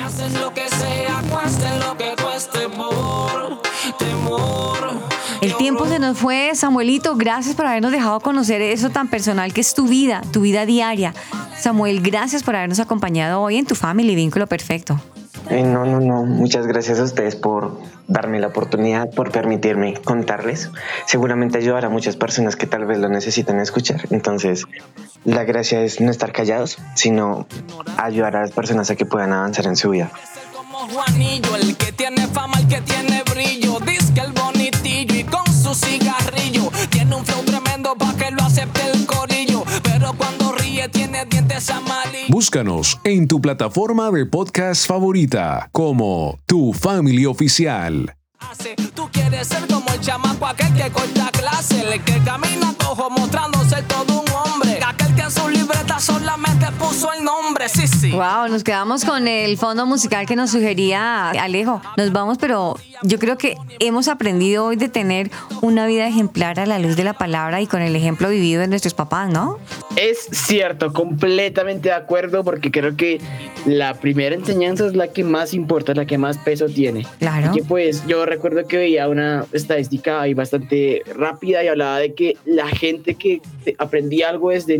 El tiempo se nos fue, Samuelito. Gracias por habernos dejado conocer eso tan personal que es tu vida, tu vida diaria. Samuel, gracias por habernos acompañado hoy en tu Family Vínculo Perfecto. Eh, no, no, no. Muchas gracias a ustedes por darme la oportunidad, por permitirme contarles. Seguramente ayudará a muchas personas que tal vez lo necesiten escuchar. Entonces, la gracia es no estar callados, sino ayudar a las personas a que puedan avanzar en su vida. Juanillo, el que tiene fama, el que tiene brillo. Dice que el bonitillo y con su cigarrillo. Tiene un flow tremendo pa' que lo acepte el corillo. Pero cuando ríe tiene dientes amarillos. Búscanos en tu plataforma de podcast favorita como Tu Family Oficial. Tú quieres ser como el chamaco aquel que corta clase, el que camina cojo mostrándose todo que en su libreta solamente puso el nombre, sí, sí. Wow, nos quedamos con el fondo musical que nos sugería Alejo. Nos vamos, pero yo creo que hemos aprendido hoy de tener una vida ejemplar a la luz de la palabra y con el ejemplo vivido de nuestros papás, ¿no? Es cierto, completamente de acuerdo, porque creo que la primera enseñanza es la que más importa, la que más peso tiene. Claro. Y que pues yo recuerdo que veía una estadística ahí bastante rápida y hablaba de que la gente que aprendía algo desde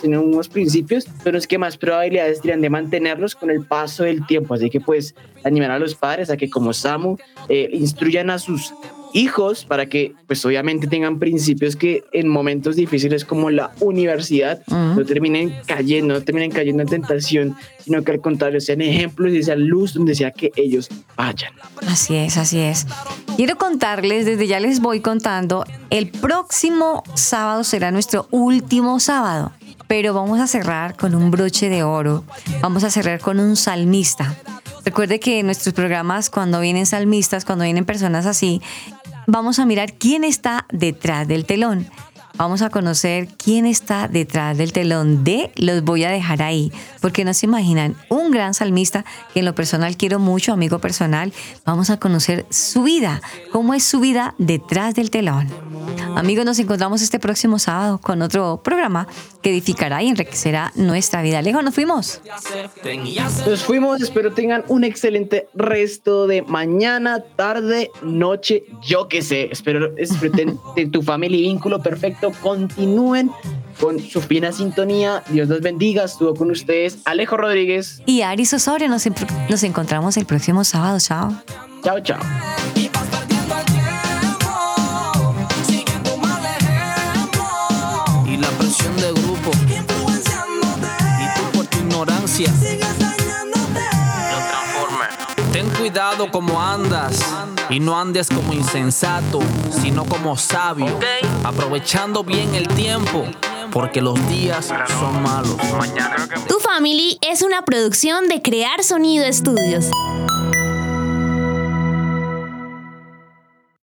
tenía unos principios, son los que más probabilidades tienen de mantenerlos con el paso del tiempo. Así que pues animar a los padres a que como Samu eh, instruyan a sus hijos para que pues obviamente tengan principios que en momentos difíciles como la universidad no terminen cayendo, no terminen cayendo en tentación, sino que al contrario sean ejemplos y sean luz donde sea que ellos vayan. Así es, así es. Quiero contarles, desde ya les voy contando, el próximo sábado será nuestro último sábado, pero vamos a cerrar con un broche de oro, vamos a cerrar con un salmista. Recuerde que en nuestros programas, cuando vienen salmistas, cuando vienen personas así, vamos a mirar quién está detrás del telón. Vamos a conocer quién está detrás del telón de Los voy a dejar ahí, porque no se imaginan, un gran salmista que en lo personal quiero mucho, amigo personal, vamos a conocer su vida, cómo es su vida detrás del telón. Amigos, nos encontramos este próximo sábado con otro programa que edificará y enriquecerá nuestra vida. Lejos, nos fuimos. Nos fuimos, espero tengan un excelente resto de mañana, tarde, noche, yo que sé. Espero (laughs) disfruten de tu familia y vínculo perfecto. Continúen con su fina sintonía. Dios los bendiga. Estuvo con ustedes Alejo Rodríguez y Aris Osorio. Nos, nos encontramos el próximo sábado. Chao. Chao, chao. Y la presión de grupo. Y tú por tu ignorancia. Cuidado como andas y no andes como insensato, sino como sabio, aprovechando bien el tiempo, porque los días son malos. Tu Family es una producción de Crear Sonido Estudios.